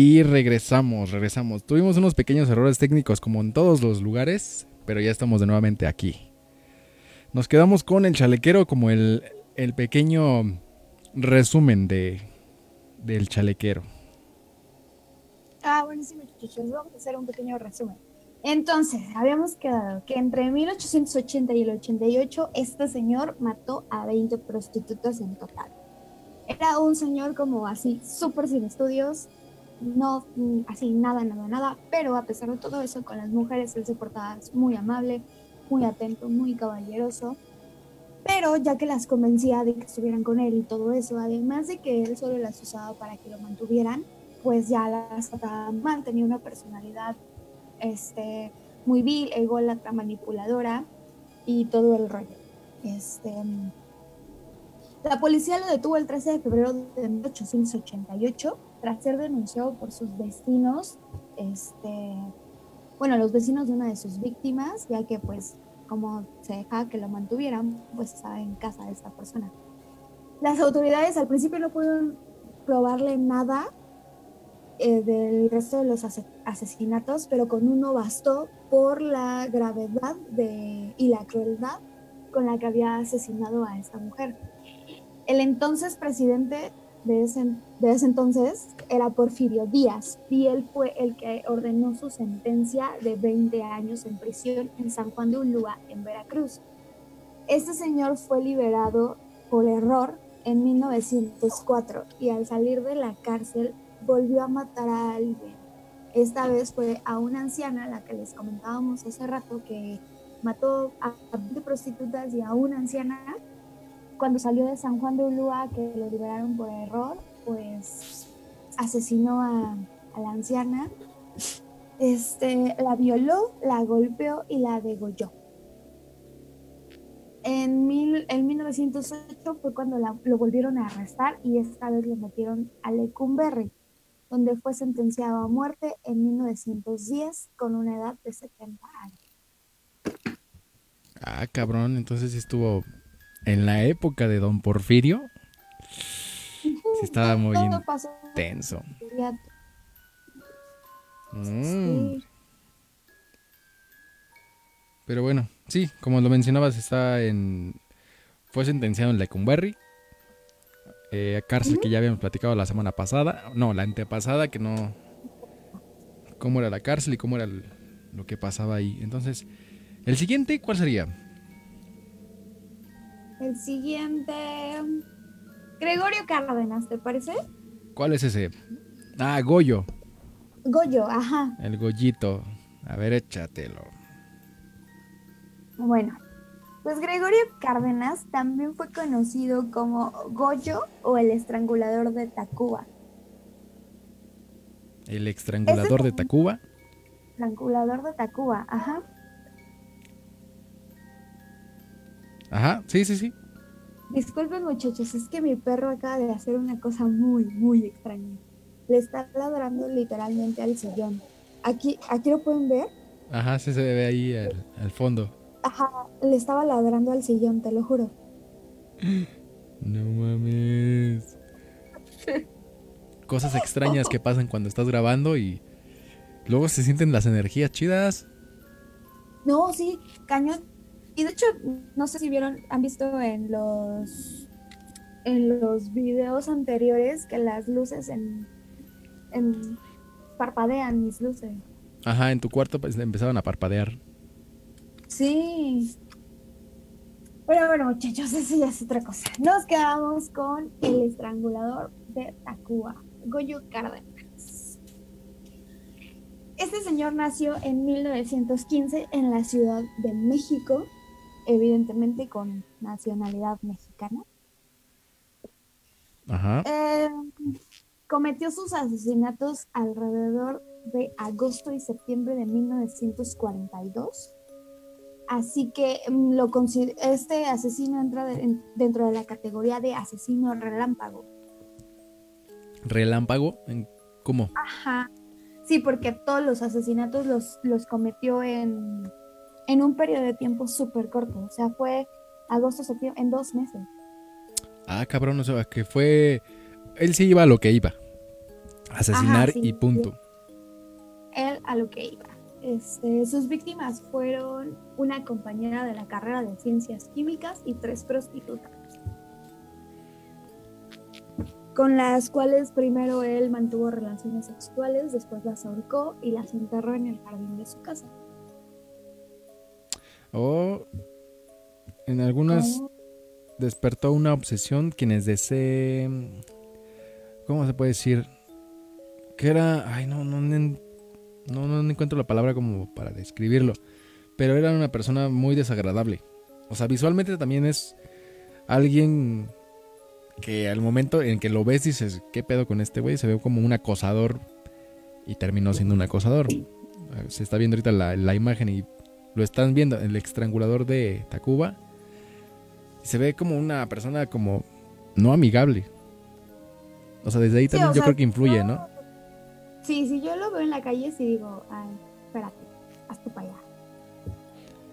Y regresamos, regresamos. Tuvimos unos pequeños errores técnicos como en todos los lugares, pero ya estamos de nuevamente aquí. Nos quedamos con el chalequero como el, el pequeño resumen de, del chalequero. Ah, bueno, sí, muchachos, vamos a hacer un pequeño resumen. Entonces, habíamos quedado que entre 1880 y el 88 este señor mató a 20 prostitutas en total. Era un señor como así, súper sin estudios, no mm, así nada, nada, nada, pero a pesar de todo eso con las mujeres él se portaba muy amable, muy atento, muy caballeroso, pero ya que las convencía de que estuvieran con él y todo eso, además de que él solo las usaba para que lo mantuvieran, pues ya las trataba mal, tenía una personalidad este, muy vil, ególatra, manipuladora y todo el rollo. Este, la policía lo detuvo el 13 de febrero de 1888 tras ser denunciado por sus vecinos, este, bueno, los vecinos de una de sus víctimas, ya que pues como se dejaba que lo mantuvieran, pues estaba en casa de esta persona. Las autoridades al principio no pudieron probarle nada eh, del resto de los asesinatos, pero con uno bastó por la gravedad de, y la crueldad con la que había asesinado a esta mujer. El entonces presidente de ese, de ese entonces era Porfirio Díaz y él fue el que ordenó su sentencia de 20 años en prisión en San Juan de Ulúa, en Veracruz. Este señor fue liberado por error en 1904 y al salir de la cárcel volvió a matar a alguien. Esta vez fue a una anciana, la que les comentábamos hace rato, que mató a 20 prostitutas y a una anciana cuando salió de San Juan de Ulúa, que lo liberaron por error, pues asesinó a, la anciana, este, la violó, la golpeó y la degolló. En, mil, en 1908 fue cuando lo volvieron a arrestar y esta vez lo metieron a Lecumberri, donde fue sentenciado a muerte en 1910 con una edad de 70 años. Ah, cabrón, entonces estuvo en la época de Don Porfirio, sí estaba muy intenso. Mm. Pero bueno, sí, como lo mencionabas, está en. Fue sentenciado en Lecumberri. Eh, cárcel que ya habíamos platicado la semana pasada. No, la antepasada, que no. Cómo era la cárcel y cómo era lo que pasaba ahí. Entonces, el siguiente, ¿cuál sería? El siguiente. Gregorio Cárdenas, ¿te parece? ¿Cuál es ese? Ah, Goyo. Goyo, ajá. El Goyito. A ver, échatelo. Bueno, pues Gregorio Cárdenas también fue conocido como Goyo o el estrangulador de Tacuba. ¿El estrangulador de Tacuba? Estrangulador de Tacuba, ajá. Ajá, sí, sí, sí. Disculpen muchachos, es que mi perro acaba de hacer una cosa muy, muy extraña. Le está ladrando literalmente al sillón. Aquí, aquí lo pueden ver. Ajá, sí se ve ahí al, fondo. Ajá, le estaba ladrando al sillón, te lo juro. No mames. Cosas extrañas que pasan cuando estás grabando y luego se sienten las energías chidas. No, sí, cañón y de hecho, no sé si vieron, han visto en los en los videos anteriores que las luces en, en parpadean mis luces. Ajá, en tu cuarto pues, empezaban a parpadear. Sí. Pero bueno, muchachos, eso ya es otra cosa. Nos quedamos con el estrangulador de Tacuba, Goyo Cárdenas. Este señor nació en 1915 en la Ciudad de México evidentemente con nacionalidad mexicana. Ajá. Eh, cometió sus asesinatos alrededor de agosto y septiembre de 1942. Así que mm, lo este asesino entra dentro de la categoría de asesino relámpago. ¿Relámpago? ¿Cómo? Ajá. Sí, porque todos los asesinatos los, los cometió en en un periodo de tiempo súper corto. O sea, fue agosto, septiembre, en dos meses. Ah, cabrón, o sea, que fue... Él sí iba a lo que iba. Asesinar Ajá, sí. y punto. Él a lo que iba. Este, sus víctimas fueron una compañera de la carrera de ciencias químicas y tres prostitutas. Con las cuales primero él mantuvo relaciones sexuales, después las ahorcó y las enterró en el jardín de su casa. O en algunas despertó una obsesión quienes deseen... ¿Cómo se puede decir? Que era... Ay, no, no, no, no, no encuentro la palabra como para describirlo. Pero era una persona muy desagradable. O sea, visualmente también es alguien que al momento en que lo ves dices, ¿qué pedo con este güey? Se ve como un acosador y terminó siendo un acosador. Se está viendo ahorita la, la imagen y lo están viendo, el estrangulador de Tacuba. Se ve como una persona como no amigable. O sea, desde ahí Sí, también yo sea, creo que influye, yo- ¿no? Sí, si yo lo veo en la calle, sí digo, ay, espérate, hazte para allá.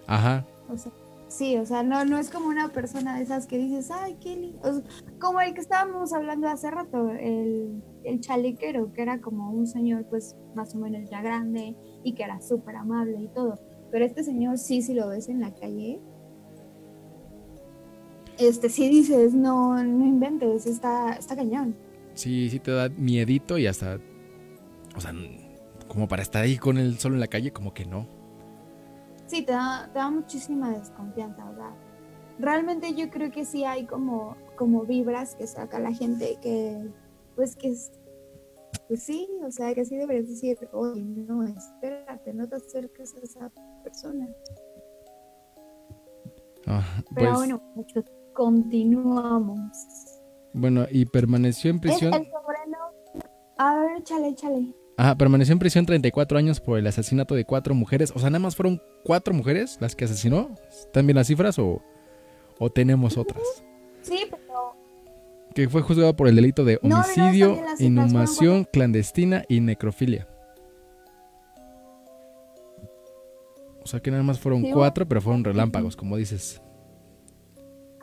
Ajá. O sea, sí, o sea, no, no es como una persona de esas que dices, ay, qué lindo. O sea, como el que estábamos hablando hace rato, el, el chalequero, que era como un señor, pues más o menos ya grande y que era súper amable y todo. Pero este señor, sí, si lo ves en la calle, este, sí dices, no, no inventes, está, está cañón. Sí, sí te da miedito y hasta. O sea, como para estar ahí con él solo en la calle, como que no. Sí, te da, te da muchísima desconfianza, o sea, realmente yo creo que sí hay como, como vibras que saca la gente que, pues que es, pues sí, o sea, que sí deberías decir, oye, no, espérate, no te acerques a esa persona. Ah, Pero pues, bueno, muchachos, continuamos. bueno, y permaneció en Es prisión. el sobrino, a ver, échale, échale. Ajá, permaneció en prisión 34 años por el asesinato de cuatro mujeres. O sea, nada más fueron cuatro mujeres las que asesinó. ¿Están bien las cifras o, o tenemos otras? Que fue juzgado por el delito de no, homicidio, inhumación clandestina y necrofilia. O sea que nada más fueron Sí, cuatro, pero fueron relámpagos, como dices.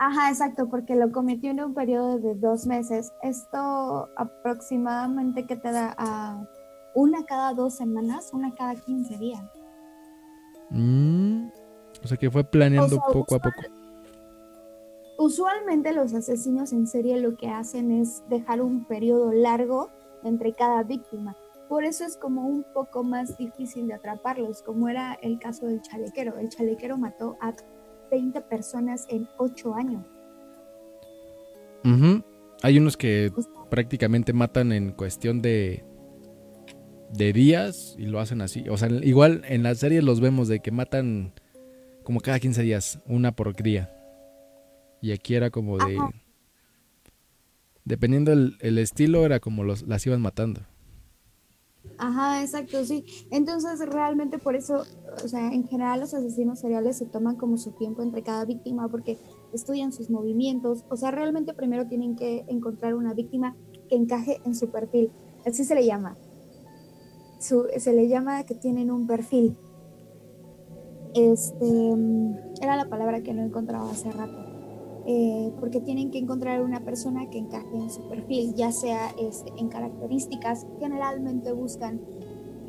Ajá, exacto, porque lo cometió en un periodo de dos meses. Esto aproximadamente que te da a una cada dos semanas, una cada 15 días. Mm, o sea que fue planeando O sea, poco a poco. Usualmente los asesinos en serie lo que hacen es dejar un periodo largo entre cada víctima. Por eso es como un poco más difícil de atraparlos, como era el caso del chalequero. El chalequero mató a 20 personas en 8 años. Hay unos que Pues- prácticamente matan en cuestión de de días y lo hacen así. O sea, igual en las series los vemos de que matan como cada 15 días, una por día. Y aquí era como de... Ajá. Dependiendo el, el estilo, era como los, las iban matando. Ajá, exacto, sí. Entonces, realmente por eso, o sea, en general los asesinos seriales se toman como su tiempo entre cada víctima porque estudian sus movimientos. O sea, realmente primero tienen que encontrar una víctima que encaje en su perfil. Así se le llama. Su- se le llama que tienen un perfil. Este, mm, era la palabra que no encontraba hace rato. Eh, porque tienen que encontrar una persona que encaje en su perfil, ya sea este, en características, generalmente buscan,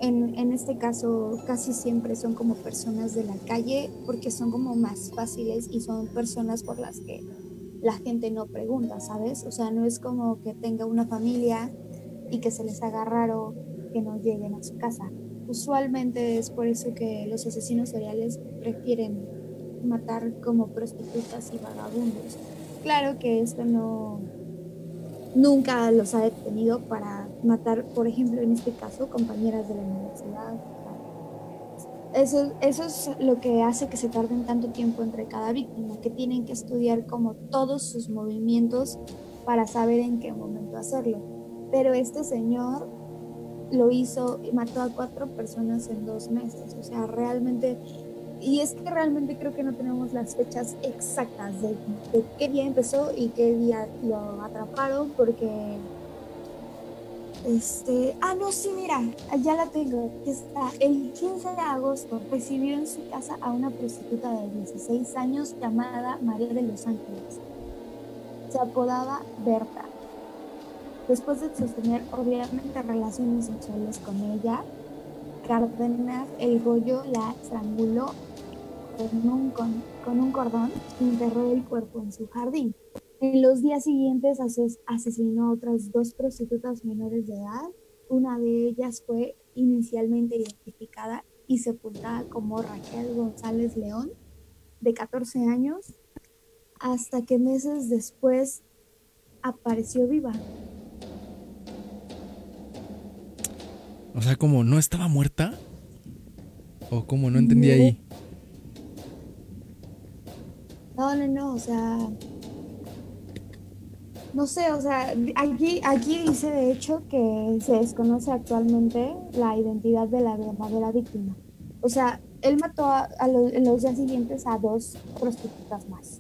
en, en este caso casi siempre son como personas de la calle, porque son como más fáciles y son personas por las que la gente no pregunta, ¿sabes? O sea, no es como que tenga una familia y que se les haga raro que no lleguen a su casa. Usualmente es por eso que los asesinos seriales prefieren matar como prostitutas y vagabundos. Claro que esto no nunca los ha detenido para matar, por ejemplo, en este caso, compañeras de la universidad. Eso, eso es lo que hace que se tarden tanto tiempo entre cada víctima, que tienen que estudiar como todos sus movimientos para saber en qué momento hacerlo. Pero este señor lo hizo y mató a cuatro personas en dos meses. O sea, realmente y es que realmente creo que no tenemos las fechas exactas de, qué día empezó y qué día lo atraparon porque este ah no sí mira ya la tengo está el 15 de agosto recibió en su casa a una prostituta de 16 años llamada María de los Ángeles se apodaba Berta. Después de sostener obviamente relaciones sexuales con ella, Cárdenas el Goyo la estranguló con un, con, con un cordón y enterró el cuerpo en su jardín. En los días siguientes asesinó a otras dos prostitutas menores de edad. Una de ellas fue inicialmente identificada y sepultada como Raquel González León, de 14 años, hasta que meses después apareció viva. O sea, como no estaba muerta. O como no entendí ahí. No, no, no, o sea. No sé, o sea, aquí, aquí dice de hecho que se desconoce actualmente la identidad de la verdadera víctima. O sea, él mató a, en los días siguientes a dos prostitutas más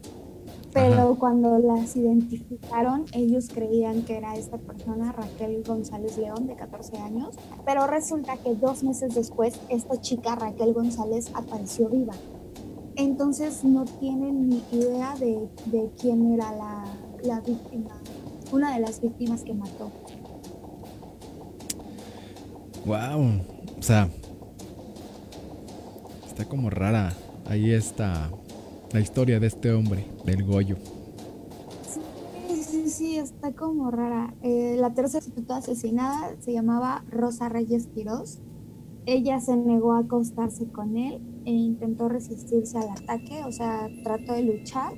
pero cuando las identificaron, ellos creían que era esta persona, Raquel González León, de 14 años, pero resulta que dos meses después, esta chica, Raquel González, apareció viva. Entonces no tienen ni idea de, quién era la, la víctima, una de las víctimas que mató. Wow, o sea, está como rara ahí está la historia de este hombre, del Goyo. Sí, sí, sí, está como rara. Eh, la tercera prostituta asesinada se llamaba Rosa Reyes Quiroz. Ella se negó a acostarse con él e intentó resistirse al ataque, o sea, trató de luchar.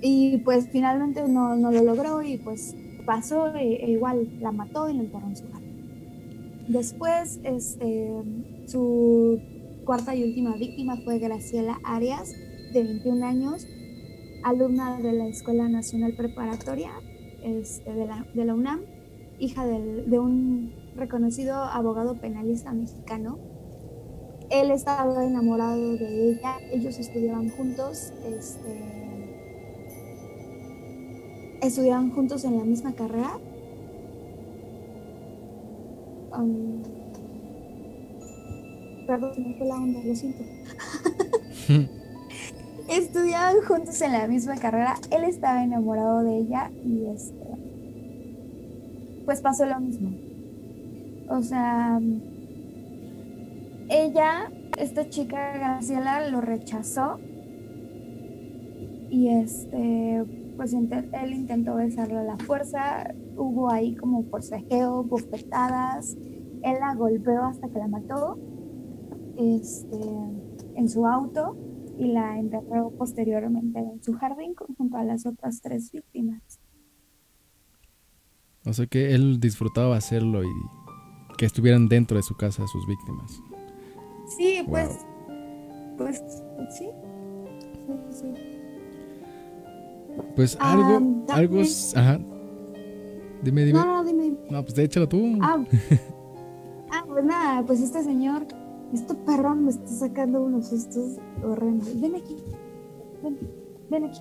Y pues finalmente no, no lo logró y pues pasó, e, e igual la mató y la enterró en su jardín. Después, este, su cuarta y última víctima fue Graciela Arias, de 21 años, alumna de la Escuela Nacional Preparatoria este, de, la, UNAM, hija de un reconocido abogado penalista mexicano. Él estaba enamorado de ella, ellos estudiaban juntos, este, estudiaban juntos en la misma carrera. Um, Perdón, me fue la onda, lo siento. Estudiaban juntos en la misma carrera. Él estaba enamorado de ella y este. Pues pasó lo mismo. O sea. Ella, esta chica Graciela, lo rechazó. Y este. Pues él intentó besarle a la fuerza. Hubo ahí como forcejeo, bofetadas. Él la golpeó hasta que la mató este, en su auto y la enterró posteriormente en su jardín junto a las otras tres víctimas. O sea que él disfrutaba hacerlo y que estuvieran dentro de su casa sus víctimas. Sí, pues, pues, sí. Pues algo, algo, ajá. Dime, dime. No, no, dime. No, pues échalo tú. Ah, ah, pues nada, pues este señor este perrón me está sacando unos sustos horrendos. Ven aquí. Ven, ven aquí.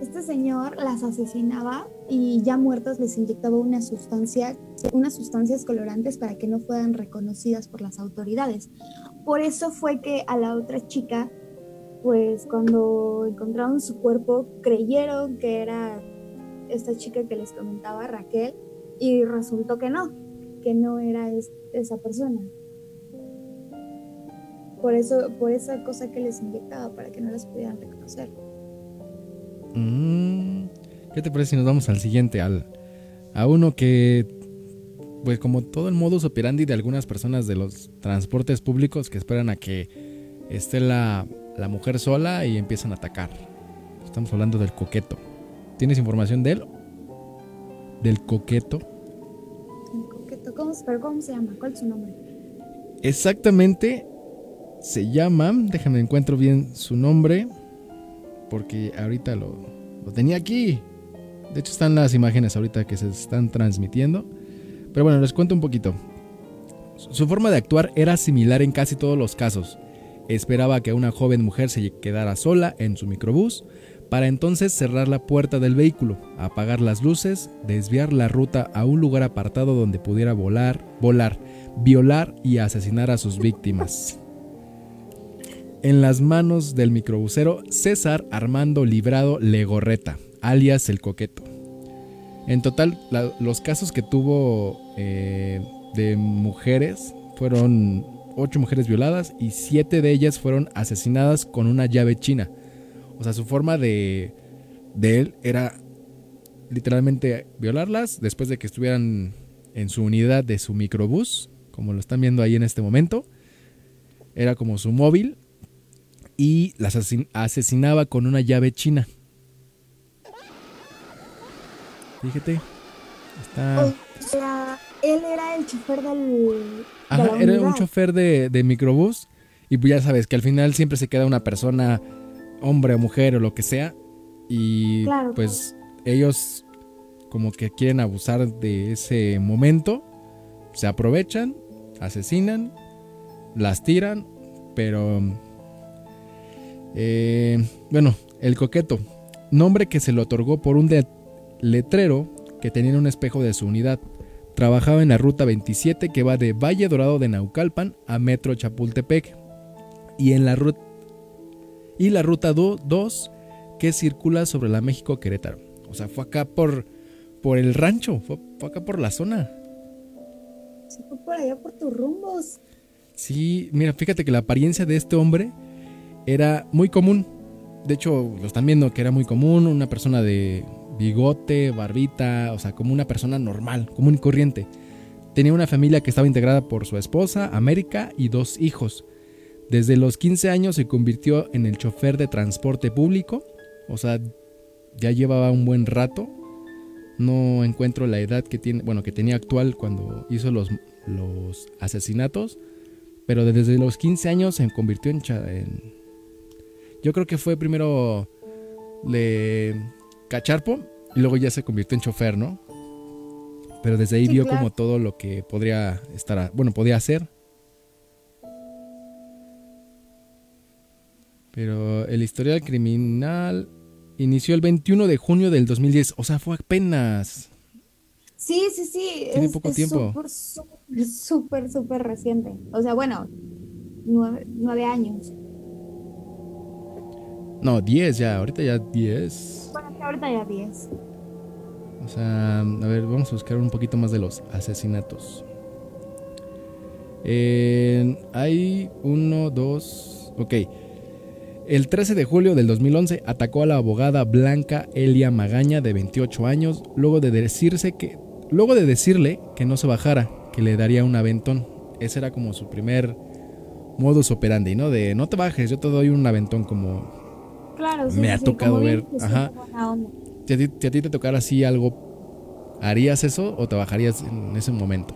Este señor las asesinaba y ya muertas les inyectaba una sustancia, unas sustancias colorantes para que no fueran reconocidas por las autoridades. Por eso fue que a la otra chica, pues cuando encontraron su cuerpo, creyeron que era esta chica que les comentaba, Raquel, y resultó que no, que no era esa persona. Por eso, por esa cosa que les inyectaba, para que no las pudieran reconocer. Mm, ¿Qué te parece si nos vamos al siguiente? Al, a uno que, pues como todo el modus operandi de algunas personas de los transportes públicos que esperan a que esté la, la mujer sola y empiezan a atacar. Estamos hablando del coqueto. ¿Tienes información de él? Del coqueto. ¿Cómo, pero ¿cómo se llama? ¿Cuál es su nombre? Exactamente se llama, déjame encuentro bien su nombre, porque ahorita lo, tenía aquí. De hecho están las imágenes ahorita que se están transmitiendo. Pero bueno, les cuento un poquito. Su forma de actuar era similar en casi todos los casos. Esperaba que una joven mujer se quedara sola en su microbús, para entonces cerrar la puerta del vehículo, apagar las luces, desviar la ruta a un lugar apartado donde pudiera volar, volar, violar y asesinar a sus víctimas. En las manos del microbusero César Armando Librado Legorreta, alias el coqueto, En total, los casos que tuvo eh, de mujeres fueron ocho mujeres violadas y siete de ellas fueron asesinadas con una llave china. O sea, su forma de, de él era literalmente violarlas después de que estuvieran en su unidad de su microbús, como lo están viendo ahí en este momento. Era como su móvil y las asesin- asesinaba con una llave china. Fíjate. Está... O sea, él era el chofer del. de Ajá, era un chofer de, de microbús. Y pues ya sabes que al final siempre se queda una persona, hombre o mujer o lo que sea. Y Claro, pues ellos como que quieren abusar de ese momento. Se aprovechan, asesinan, las tiran. Pero... eh, bueno, el coqueto. Nombre que se le otorgó por un letrero que tenía en un espejo de su unidad. Trabajaba en la ruta 27 que va de Valle Dorado de Naucalpan a Metro Chapultepec y en la ruta y la ruta 2 que circula sobre la México Querétaro. O sea, fue acá por por el rancho, fue, fue acá por la zona. Se fue por allá por tus rumbos. Sí, mira, fíjate que la apariencia de este hombre era muy común. De hecho, lo están viendo que era muy común, una persona de bigote, barbita, o sea, como una persona normal, común y corriente. Tenía una familia que estaba integrada por su esposa, América, y dos hijos. Desde los 15 años se convirtió en el chofer de transporte público, o sea, ya llevaba un buen rato. No encuentro la edad que tiene, bueno, que tenía actual cuando hizo los, los asesinatos, pero desde los 15 años se convirtió en, yo creo que fue primero le cacharpo y luego ya se convirtió en chofer, ¿no? Pero desde ahí Sí, vio claro. como todo lo que podría estar, a- bueno, podía hacer. Pero el historial criminal inició el 21 de junio del 2010, o sea, fue apenas. Sí, sí, sí. Tiene es, poco es tiempo. Súper, súper, súper, reciente. O sea, bueno, nueve, nueve años. No, 10 ya, ahorita ya 10. Bueno, ahorita ya diez. O sea, a ver, vamos a buscar un poquito más de los asesinatos. Eh, hay uno, dos. Ok. El 13 de julio del 2011 atacó a la abogada Blanca Elia Magaña de 28 años luego de decirse que luego de decirle que no se bajara, que le daría un aventón. Ese era como su primer modus operandi, ¿no? De no te bajes, yo te doy un aventón como Claro, sí. Me ha sí, tocado ver, bien ajá. si a, ti, si a ti te tocara así algo, ¿harías eso o te bajarías en ese momento?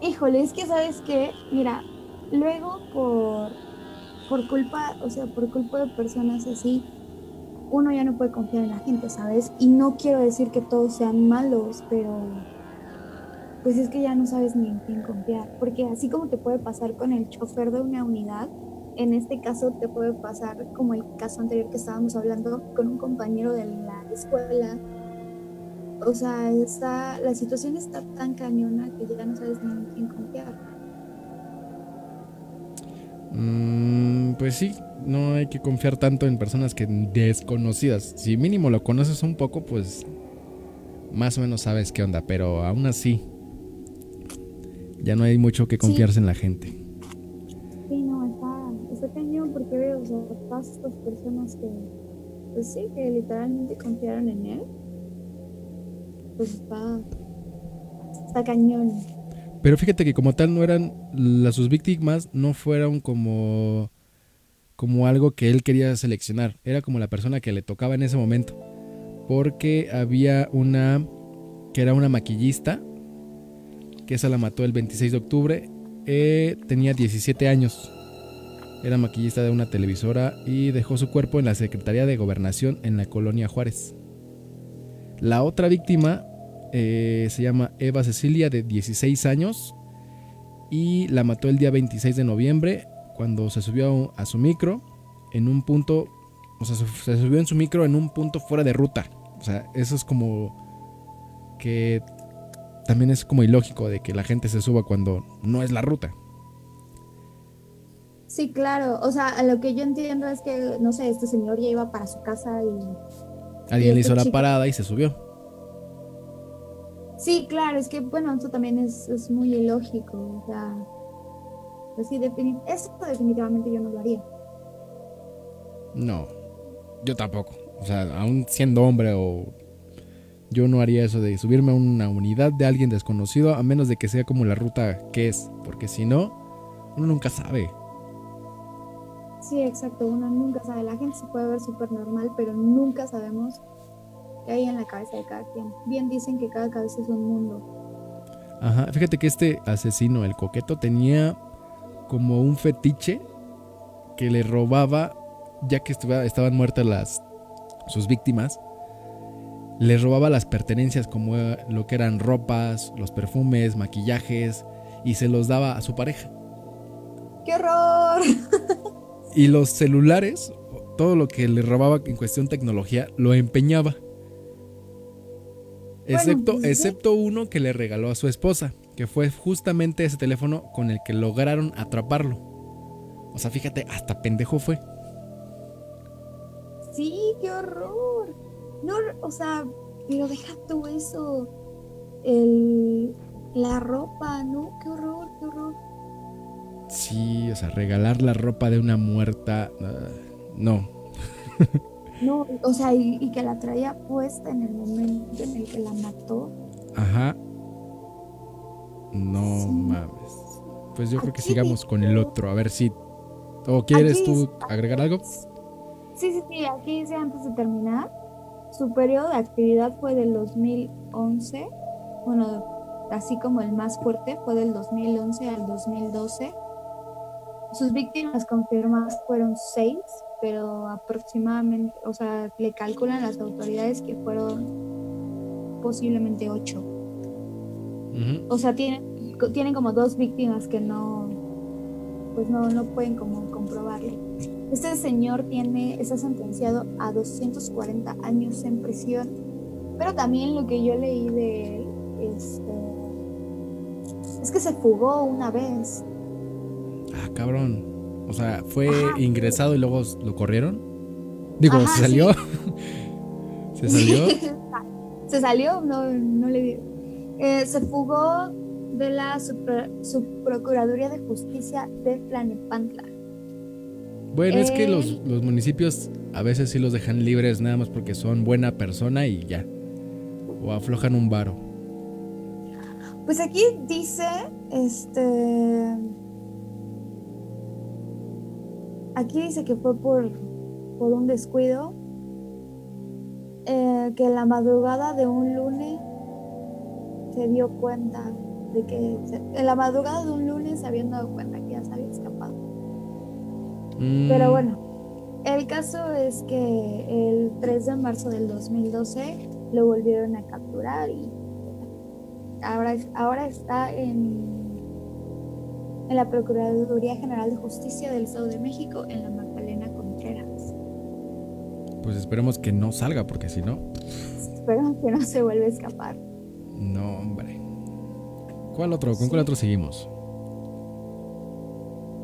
Híjole, es que sabes que, mira, luego por, por culpa, o sea, por culpa de personas así, uno ya no puede confiar en la gente, ¿sabes? Y no quiero decir que todos sean malos, pero pues es que ya no sabes ni en quién confiar, porque así como te puede pasar con el chofer de una unidad, en este caso te puede pasar como el caso anterior que estábamos hablando con un compañero de la escuela. O sea, está, la situación está tan cañona que ya no sabes ni en quién confiar. Mm, pues sí, no hay que confiar tanto en personas que desconocidas. Si mínimo lo conoces un poco, pues más o menos sabes qué onda, pero aún así ya no hay mucho que confiarse en la gente. Sí, no, está, está cañón porque veo, o sea, personas que, pues sí, que literalmente confiaron en él, pues está, está cañón. Pero fíjate que como tal no eran las sus víctimas no fueron como como algo que él quería seleccionar, era como la persona que le tocaba en ese momento. Porque había una que era una maquillista que esa la mató el 26 de octubre, eh, tenía 17 años. Era maquillista de una televisora y dejó su cuerpo en la Secretaría de Gobernación en la colonia Juárez. La otra víctima eh, se llama Eva Cecilia de 16 años y la mató el día 26 de noviembre cuando se subió a su micro en un punto, o sea, se, subió en su micro en un punto fuera de ruta. O sea, eso es como que también es como ilógico de que la gente se suba cuando no es la ruta. Sí, claro, o sea, lo que yo entiendo es que, no sé, este señor ya iba para su casa y Alguien le hizo la chica- parada y se subió. Sí, claro, es que, bueno, eso también es, es muy ilógico. O sea, pues sí, esto definitivamente yo no lo haría. No, yo tampoco. O sea, aún siendo hombre o... Yo no haría eso de subirme a una unidad de alguien desconocido a menos de que sea como la ruta que es. Porque si no, uno nunca sabe. Sí, exacto, uno nunca sabe. La gente se puede ver súper normal, pero nunca sabemos qué hay en la cabeza de cada quien. Bien dicen que cada cabeza es un mundo. Ajá, fíjate que este asesino, el coqueto, tenía como un fetiche que le robaba, ya que estuva- estaban muertas las sus víctimas, le robaba las pertenencias como eh, lo que eran ropas, los perfumes, maquillajes, y se los daba a su pareja. ¡Qué horror! Y los celulares, todo lo que le robaba en cuestión tecnología, lo empeñaba. Excepto, pues sí. excepto uno que le regaló a su esposa, que fue justamente ese teléfono con el que lograron atraparlo. O sea, fíjate, hasta pendejo fue. Sí, qué horror. No, o sea, pero deja tú eso. El, la ropa, ¿no? Qué horror, qué horror. Sí, o sea, regalar la ropa de una muerta. ah, no. No, o sea, y, y que la traía puesta en el momento en el que la mató. Ajá. No Sí. mames. Pues yo creo que sigamos con el otro. A ver si. ¿O quieres Aquí tú agregar algo? Sí, sí, sí, aquí dice antes de terminar. Su periodo de actividad fue del 2011. Bueno, así como el más fuerte fue del 2011 al 2012. Sus víctimas confirmadas fueron seis, pero aproximadamente, o sea, le calculan las autoridades que fueron posiblemente ocho. O sea, tienen, tienen como dos víctimas que no, pues no, no pueden como comprobarlo. Este señor tiene, está sentenciado a 240 años en prisión, pero también lo que yo leí de él, este, es que se fugó una vez. Cabrón. O sea, fue Ajá. ingresado y luego lo corrieron. Digo, Ajá, se salió. se salió. se salió, no, no le di. Eh, se fugó de la Subprocuraduría de Justicia de Tlanepantla. Bueno, es que Eh. los, los municipios a veces sí los dejan libres nada más porque son buena persona y ya. O aflojan un varo. Pues aquí dice, este, aquí dice que fue por, por un descuido, eh, que en la madrugada de un lunes se dio cuenta de que, se- en la madrugada de un lunes se habían dado cuenta que ya se había escapado. Mm, Pero bueno, el caso es que el 3 de marzo del 2012 lo volvieron a capturar y ahora, ahora está en, en la Procuraduría General de Justicia del Estado de México en la Magdalena Contreras. Pues esperemos que no salga porque si no, Espero que no se vuelva a escapar. no, hombre. ¿Cuál otro? ¿Con Sí. cuál otro seguimos?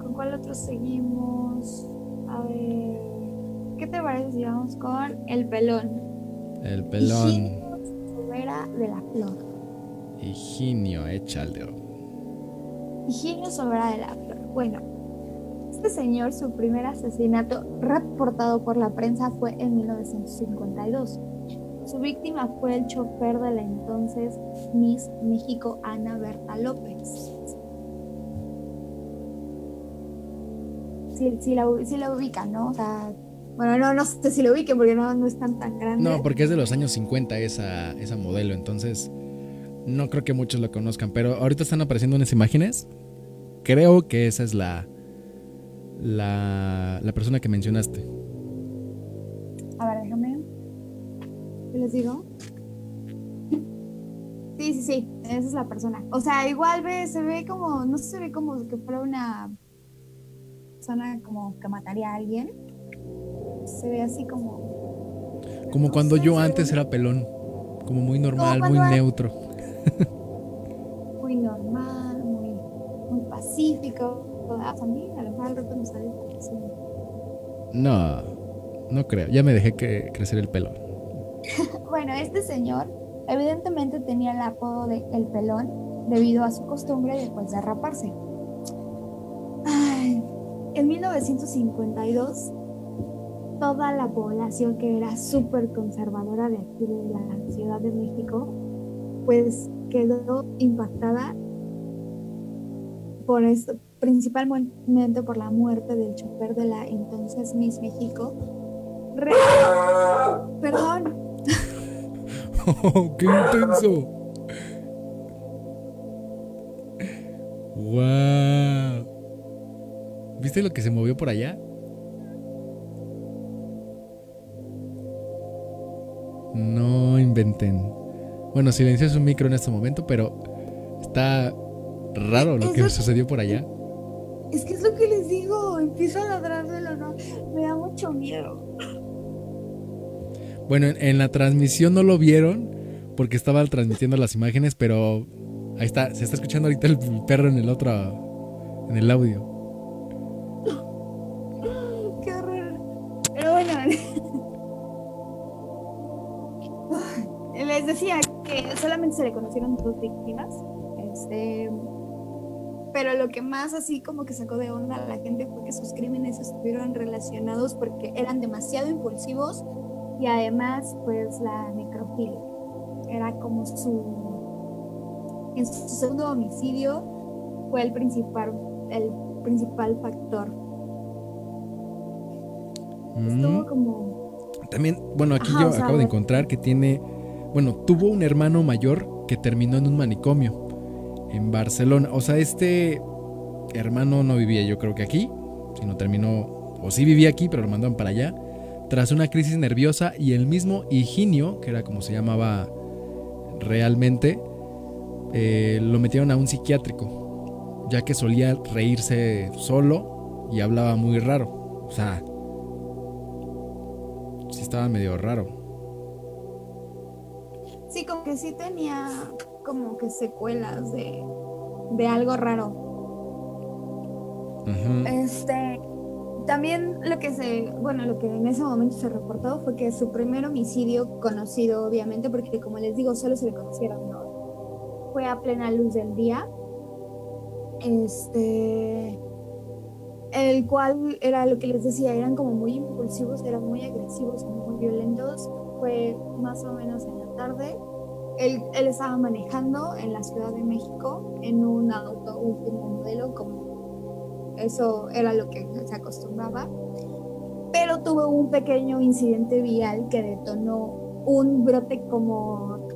¿Con cuál otro seguimos? A ver, ¿qué te parece si vamos con el pelón? El pelón. Higinio Sobera de la Flor. Higinio, échale. Higinio Sobera de la Flor. Bueno, este señor, su primer asesinato reportado por la prensa fue en 1952. Su víctima fue el chofer de la entonces Miss México Ana Berta López. Sí, sí la, ubican, ¿no? O sea, bueno, no, no sé si lo ubiquen porque no, no están tan grandes. No, porque es de los años 50 esa, esa modelo, entonces no creo que muchos lo conozcan, pero ahorita están apareciendo unas imágenes. Creo que esa es la, la, la persona que mencionaste. A ver, déjame. ¿Qué les digo? Sí, sí, sí, esa es la persona. O sea, igual ve, se ve como, no se ve como que fuera una persona como que mataría a alguien. Se ve así como. Como no cuando sé, yo ve antes era pelón, como muy normal, muy neutro. Muy normal, muy, muy pacífico. Sea, a mí a lo mejor al rato me sale así. No, no creo, ya me dejé que crecer el pelo. Bueno, este señor Evidentemente tenía el apodo de El Pelón debido a su costumbre de, pues, de raparse. Ay, en 1952, toda la población que era súper conservadora de aquí de la Ciudad de México, pues quedó impactada por esto, principalmente por la muerte del chofer de la entonces Miss México. Re- Perdón, Oh, ¡Qué intenso! ¡Wow! ¿Viste lo que se movió por allá? No inventen. Bueno, silenció su micro en este momento, pero está raro lo que sucedió por allá. es que es lo que les digo, empiezo a ladrar de la nada, me da mucho miedo. Bueno, en, en la transmisión no lo vieron porque estaba transmitiendo las imágenes, pero ahí está, se está escuchando ahorita el perro en el otro, en el audio. Qué horror. Pero bueno, solamente se le conocieron dos víctimas. Este, pero lo que más así como que sacó de onda a la gente fue que sus crímenes estuvieron relacionados porque eran demasiado impulsivos y además pues la necrofilia era como su en su segundo homicidio fue el principal el principal factor estuvo Mm. como También, bueno, aquí Ajá, yo sea, acabo de encontrar que tiene, bueno, tuvo un hermano mayor que terminó en un manicomio en Barcelona. O sea, este hermano no vivía yo creo que aquí, sino terminó, o sí vivía aquí, pero lo mandaron para allá, tras una crisis nerviosa y el mismo Higinio, que era como se llamaba realmente, eh, lo metieron a un psiquiátrico, ya que solía reírse solo y hablaba muy raro. O sea, sí estaba medio raro. Sí como que sí tenía como que secuelas de de algo raro. Este, también lo que se, bueno, lo que en ese momento se reportó fue que su primer homicidio conocido, obviamente, porque como les digo, solo se le conocieron dos, fue a plena luz del día. Este, el cual era lo que les decía, eran como muy impulsivos, eran muy agresivos, muy violentos. Fue más o menos en tarde. Él, él estaba manejando en la Ciudad de México en un auto último modelo como eso era lo que se acostumbraba. Pero tuvo un pequeño incidente vial que detonó un brote como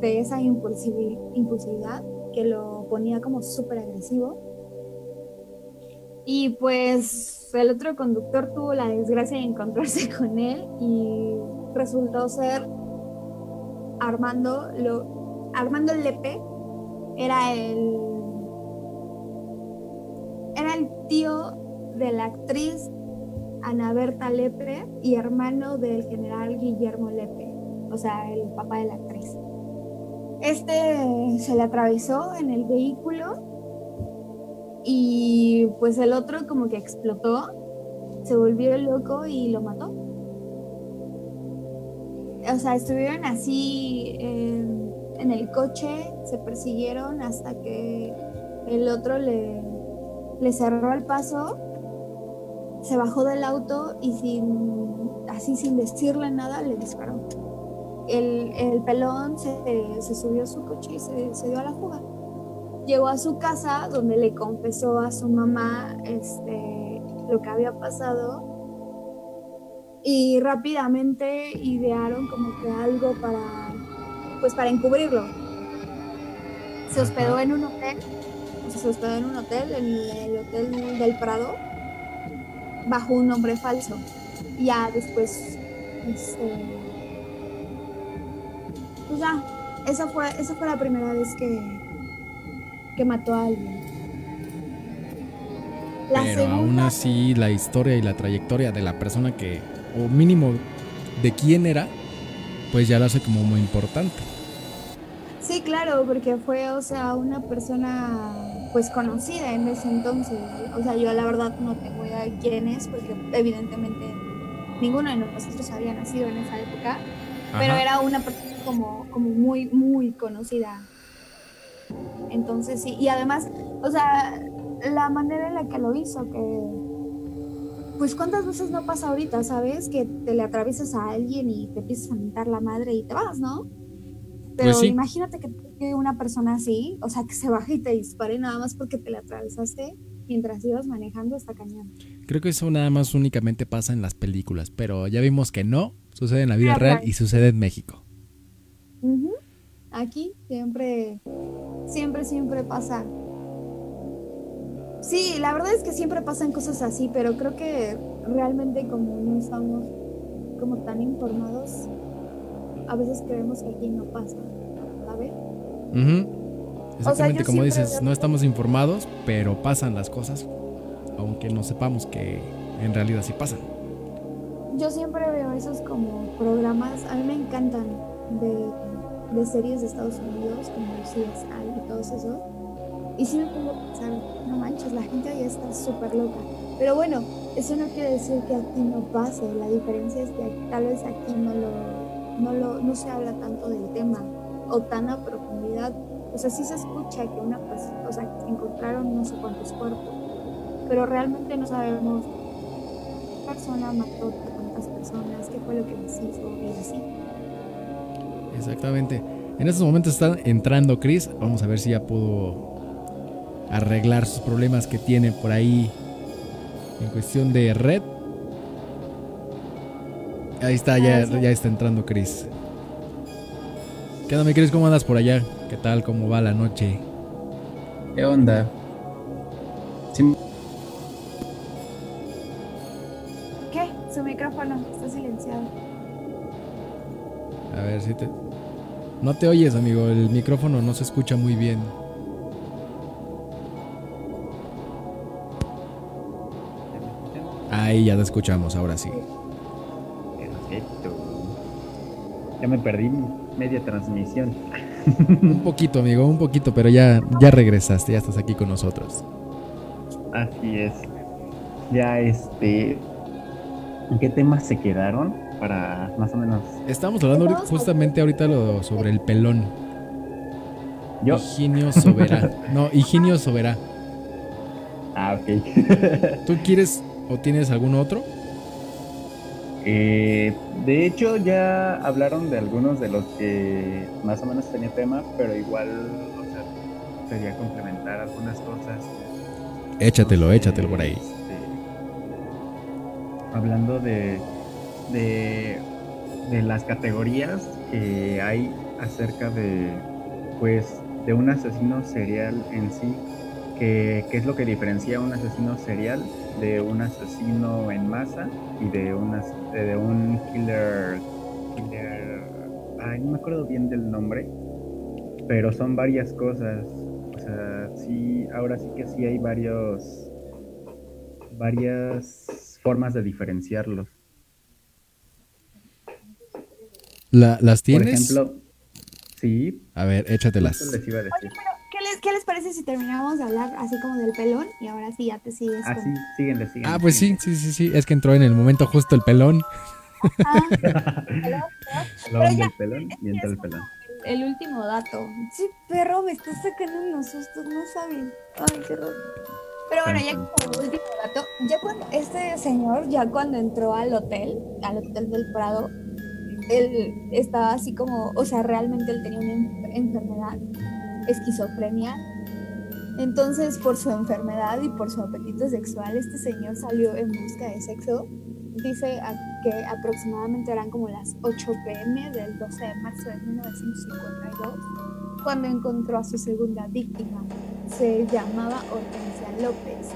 de esa impulsivi- impulsividad que lo ponía como súper agresivo. Y pues el otro conductor tuvo la desgracia de encontrarse con él y resultó ser Armando, lo, Armando Lepe, era el era el tío de la actriz Ana Berta Lepe y hermano del general Guillermo Lepe, o sea, el papá de la actriz. Este se le atravesó en el vehículo y pues el otro como que explotó, se volvió loco y lo mató. O sea, estuvieron así eh, en el coche, se persiguieron hasta que el otro le, le cerró el paso, se bajó del auto y sin, así sin decirle nada le disparó. El, el pelón se, se subió a su coche y se, se dio a la fuga. Llegó a su casa donde le confesó a su mamá este, lo que había pasado y rápidamente idearon como que algo para, pues para encubrirlo. Se hospedó en un hotel o sea, se hospedó en un hotel, en el Hotel del Prado, bajo un nombre falso. Ya después, este, pues ya, esa fue, esa fue la primera vez que, que mató a alguien. La Pero aún así la historia y la trayectoria de la persona que, o mínimo de quién era, pues ya lo hace como muy importante. Sí, claro, porque fue, o sea, una persona pues conocida en ese entonces. O sea, yo la verdad no tengo idea de quién es, porque evidentemente ninguno de nosotros había nacido en esa época. pero era una persona como, como muy, muy conocida. Entonces sí, y además, o sea, la manera en la que lo hizo, que pues cuántas veces no pasa ahorita, ¿sabes? Que te le atraviesas a alguien y te empiezas a mentar la madre y te vas, ¿no? Pero Pues sí. imagínate que una persona así, o sea, que se baje y te dispare nada más porque te le atravesaste mientras ibas manejando esta cañón. Creo que eso nada más únicamente pasa en las películas, pero ya vimos que no, sucede en la vida Ah, real y sucede en México. Ujú. Aquí siempre, siempre, siempre pasa. Sí, la verdad es que siempre pasan cosas así, pero creo que realmente como no estamos como tan informados, a veces creemos que aquí no pasa, ¿sabes? Ujú. Exactamente yo como dices, veo- no estamos informados, pero pasan las cosas, aunque no sepamos que en realidad sí pasan. Yo siempre veo esos como programas, a mí me encantan de, de series de Estados Unidos, como CSI y todos esos. Y sí me pongo a pensar, no manches, la gente ahí está súper loca. Pero bueno, eso no quiere decir que aquí no pase. La diferencia es que tal vez aquí no lo, no lo, no se habla tanto del tema o tan a profundidad. O sea, sí se escucha que una persona, o sea, encontraron no sé cuántos cuerpos, pero realmente no sabemos qué persona mató a cuántas personas, qué fue lo que les hizo y así. Exactamente. En estos momentos está entrando Chris. Vamos a ver si ya pudo arreglar sus problemas que tiene por ahí en cuestión de red. Ahí está, ya, ya está entrando Chris. ¿Qué onda, mi Chris? ¿Cómo andas por allá? ¿Qué tal? ¿Cómo va la noche? ¿Qué onda? Sí, ¿Qué? Su micrófono está silenciado. A ver si te... No te oyes, amigo. El micrófono no se escucha muy bien. Ahí ya te escuchamos, ahora sí. perfecto. Ya me perdí media transmisión. Un poquito, amigo, un poquito, pero ya, ya regresaste, ya estás aquí con nosotros. Así es. Ya este. ¿En qué temas se quedaron? Para más o menos. Estamos hablando ahorita- justamente ahorita lo, sobre el pelón. Yo. Higinio Soberá. No, Higinio Soberá. Ah, ok. ¿Tú quieres o tienes algún otro? Eh, de hecho, ya hablaron de algunos de los que más o menos tenía tema, pero igual, o sea, sería complementar algunas cosas. Échatelo, échatelo por ahí. este, hablando de, de, de las categorías que hay acerca de, pues, de un asesino serial en sí, que, que es lo que diferencia a un asesino serial de un asesino en masa y de, un as- de un killer, killer, ay, no me acuerdo bien del nombre, pero son varias cosas. O sea, sí, ahora sí que sí hay varios, varias formas de diferenciarlos. La- ¿Las Por tienes? ejemplo, sí, a ver, échatelas. les iba a Oye, decir. pero ¿qué les, ¿qué les parece si terminamos de hablar así como del pelón y ahora sí ya te sigues Ah, con- sí, síguenle, síguenle. Ah, pues sí, síguenle. sí, sí, sí. Es que entró en el momento justo el pelón. Ah, pelón, Pero ya, del pelón y entra el pelón. el último dato. Sí, perro, me estás sacando unos sustos, no saben. Ay, qué raro. Pero bueno, ya como último dato, ya cuando este señor, ya cuando entró al hotel, al hotel del Prado, él estaba así como, o sea, realmente él tenía una en- enfermedad, esquizofrenia. Entonces, por su enfermedad y por su apetito sexual, este señor salió en busca de sexo. Dice que aproximadamente eran como las 8 pm del 12 de marzo de 1952 cuando encontró a su segunda víctima. Se llamaba Hortensia López,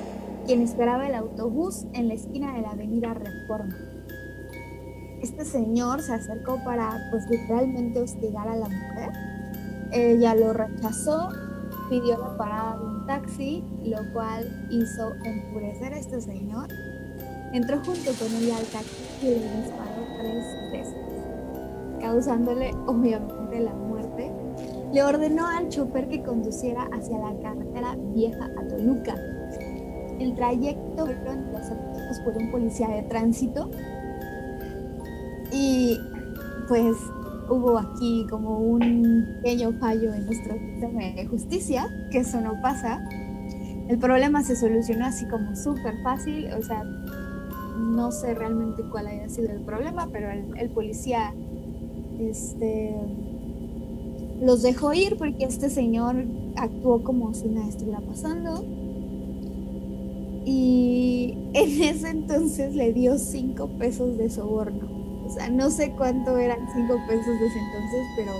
quien esperaba el autobús en la esquina de la avenida Reforma. Este señor se acercó para, pues, literalmente hostigar a la mujer. Ella lo rechazó, pidió la parada de un taxi, lo cual hizo enfurecer a este señor. Entró junto con ella al taxi y le disparó tres veces, causándole obviamente la muerte le ordenó al chofer que conduciera hacia la carretera vieja a Toluca. El trayecto fueron interceptados por un policía de tránsito y pues hubo aquí como un pequeño fallo en nuestro sistema de justicia, que eso no pasa. El problema se solucionó así como súper fácil, o sea, no sé realmente cuál haya sido el problema, pero el, el policía este, los dejó ir porque este señor actuó como si nada estuviera pasando. Y en ese entonces le dio cinco pesos de soborno. O sea, no sé cuánto eran cinco pesos de ese entonces, pero...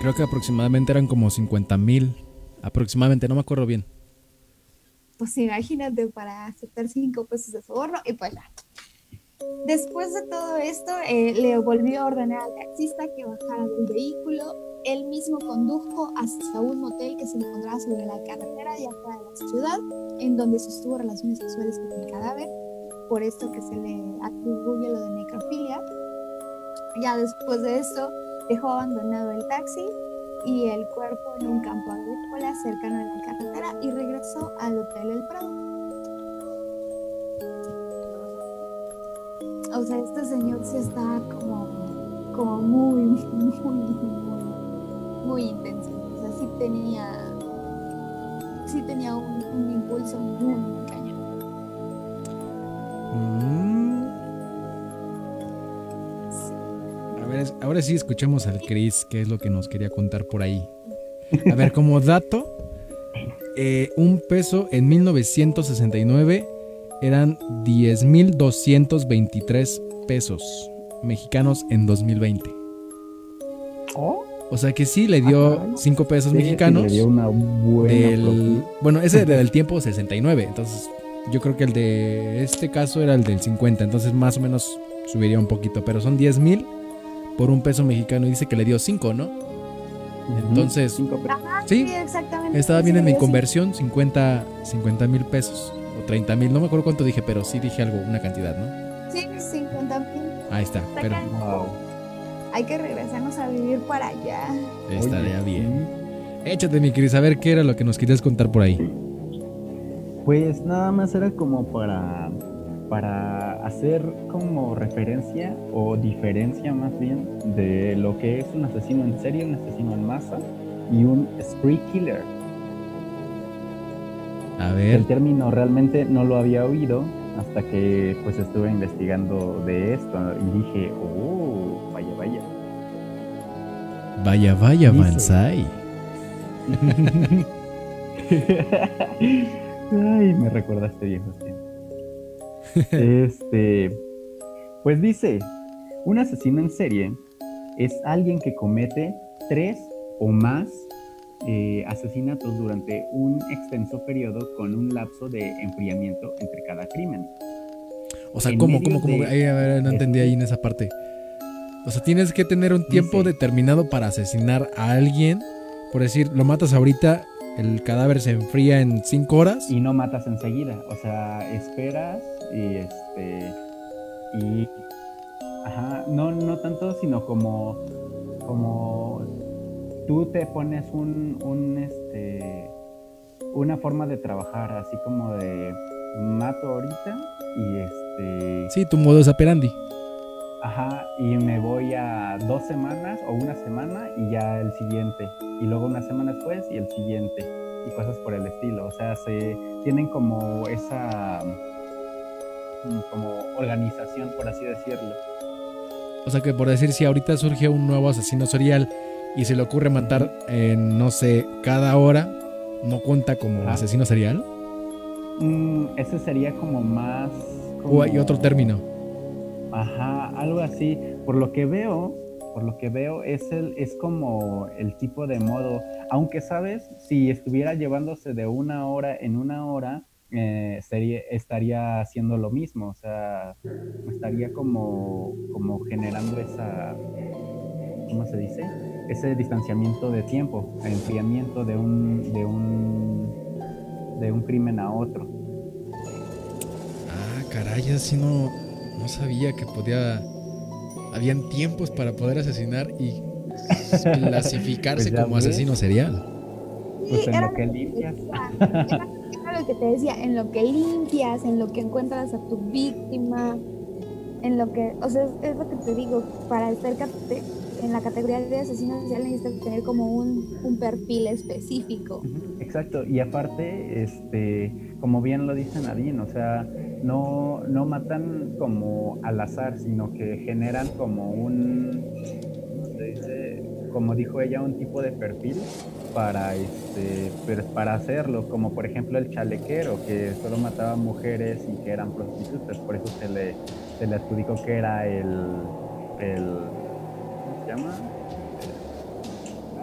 Creo que aproximadamente eran como 50 mil. Aproximadamente, no me acuerdo bien. Pues imagínate para aceptar cinco pesos de soborno y pues. Después de todo esto, eh, le volvió a ordenar al taxista que bajara del vehículo. Él mismo condujo hasta un motel que se encontraba sobre la carretera de afuera de la ciudad, en donde sostuvo relaciones sexuales con el cadáver, por esto que se le atribuye lo de necrofilia. Ya después de esto, dejó abandonado el taxi y el cuerpo en un campo agrícola cercano a la carretera y regresó al Hotel El Prado. O sea, este señor sí está como, como muy, muy, muy, muy intenso. O sea, sí tenía, sí tenía un, un impulso muy, muy cañón. Mm. A ver, es- ahora sí escuchemos al Chris, qué es lo que nos quería contar por ahí. A ver, como dato, eh, un peso en 1969 eran 10.223 pesos mexicanos en 2020. ¿Oh? O sea que sí le dio Ah, caray. 5 pesos Sí, sí, mexicanos. le dio una buena del, bueno, ese era del tiempo 69, entonces yo creo que el de este caso era el del 50, entonces más o menos subiría un poquito, pero son 10 mil por un peso mexicano y dice que le dio 5, ¿no? Entonces- cinco pesos. Ajá, Sí, exactamente. Estaba Sí, bien en mi conversión, 50 mil pesos o 30 mil, no me acuerdo cuánto dije, pero sí dije algo, una cantidad, ¿no? Sí, 50 mil. Ahí está, pero Wow. Hay que regresarnos a vivir para allá. estaría Oye, bien. Échate, mi Cris, a ver qué era lo que nos querías contar por ahí. Pues nada más era como para, para hacer como referencia o diferencia más bien de lo que es un asesino en serie, un asesino en masa y un spree killer. A ver, El término realmente no lo había oído hasta que pues estuve investigando de esto y dije, oh, vaya, vaya. vaya, vaya, Banzai. Ay, me recordaste tiempos. Este, pues dice, un asesino en serie es alguien que comete tres o más eh, asesinatos durante un extenso periodo con un lapso de enfriamiento entre cada crimen. O sea, En ¿cómo, cómo, cómo? de Ay, a ver, no entendí ahí en esa parte. O sea, tienes que tener un tiempo Dice- determinado para asesinar a alguien. Por decir, lo matas ahorita, el cadáver se enfría en 5 horas. y no matas enseguida, o sea, esperas y este y ajá, no no tanto sino como como tú te pones un un este una forma de trabajar así como de mato ahorita y este Sí, tu modo es operandi. Ajá, y me voy a dos semanas o una semana y ya el siguiente. Y luego una semana después y el siguiente. Y cosas por el estilo. O sea, se tienen como esa como organización, por así decirlo. O sea, que por decir, si ahorita surge un nuevo asesino serial y se le ocurre matar, en, no sé, cada hora, ¿no cuenta como asesino serial? Mm, ese sería como más... ¿O hay como- otro término? Ajá, algo así. Por lo que veo, por lo que veo, es el, es como el tipo de modo. Aunque sabes, si estuviera llevándose de una hora en una hora, eh, sería, estaría haciendo lo mismo. O sea, estaría como, como generando esa, ¿cómo se dice? Ese distanciamiento de tiempo, enfriamiento de un, de un, de un crimen a otro. Ah, caray, así no, no sabía que podía... Habían tiempos para poder asesinar y clasificarse Pues como ves. asesino serial. Pues Sí, en lo que limpias. Que te decía, en lo que limpias, en lo que encuentras a tu víctima, en lo que, o sea, es, lo que te digo, para acercarte, en la categoría de asesino serial necesitas tener como un, un perfil específico. Exacto, y aparte, este, como bien lo dice Nadine, o sea, no, no matan como al azar, sino que generan como un, ¿cómo se dice? Como dijo ella, un tipo de perfil para, este, pues, para hacerlo, como por ejemplo el chalequero, que solo mataba mujeres y que eran prostitutas, por eso se le, se le adjudicó que era el, el ¿cómo se llama?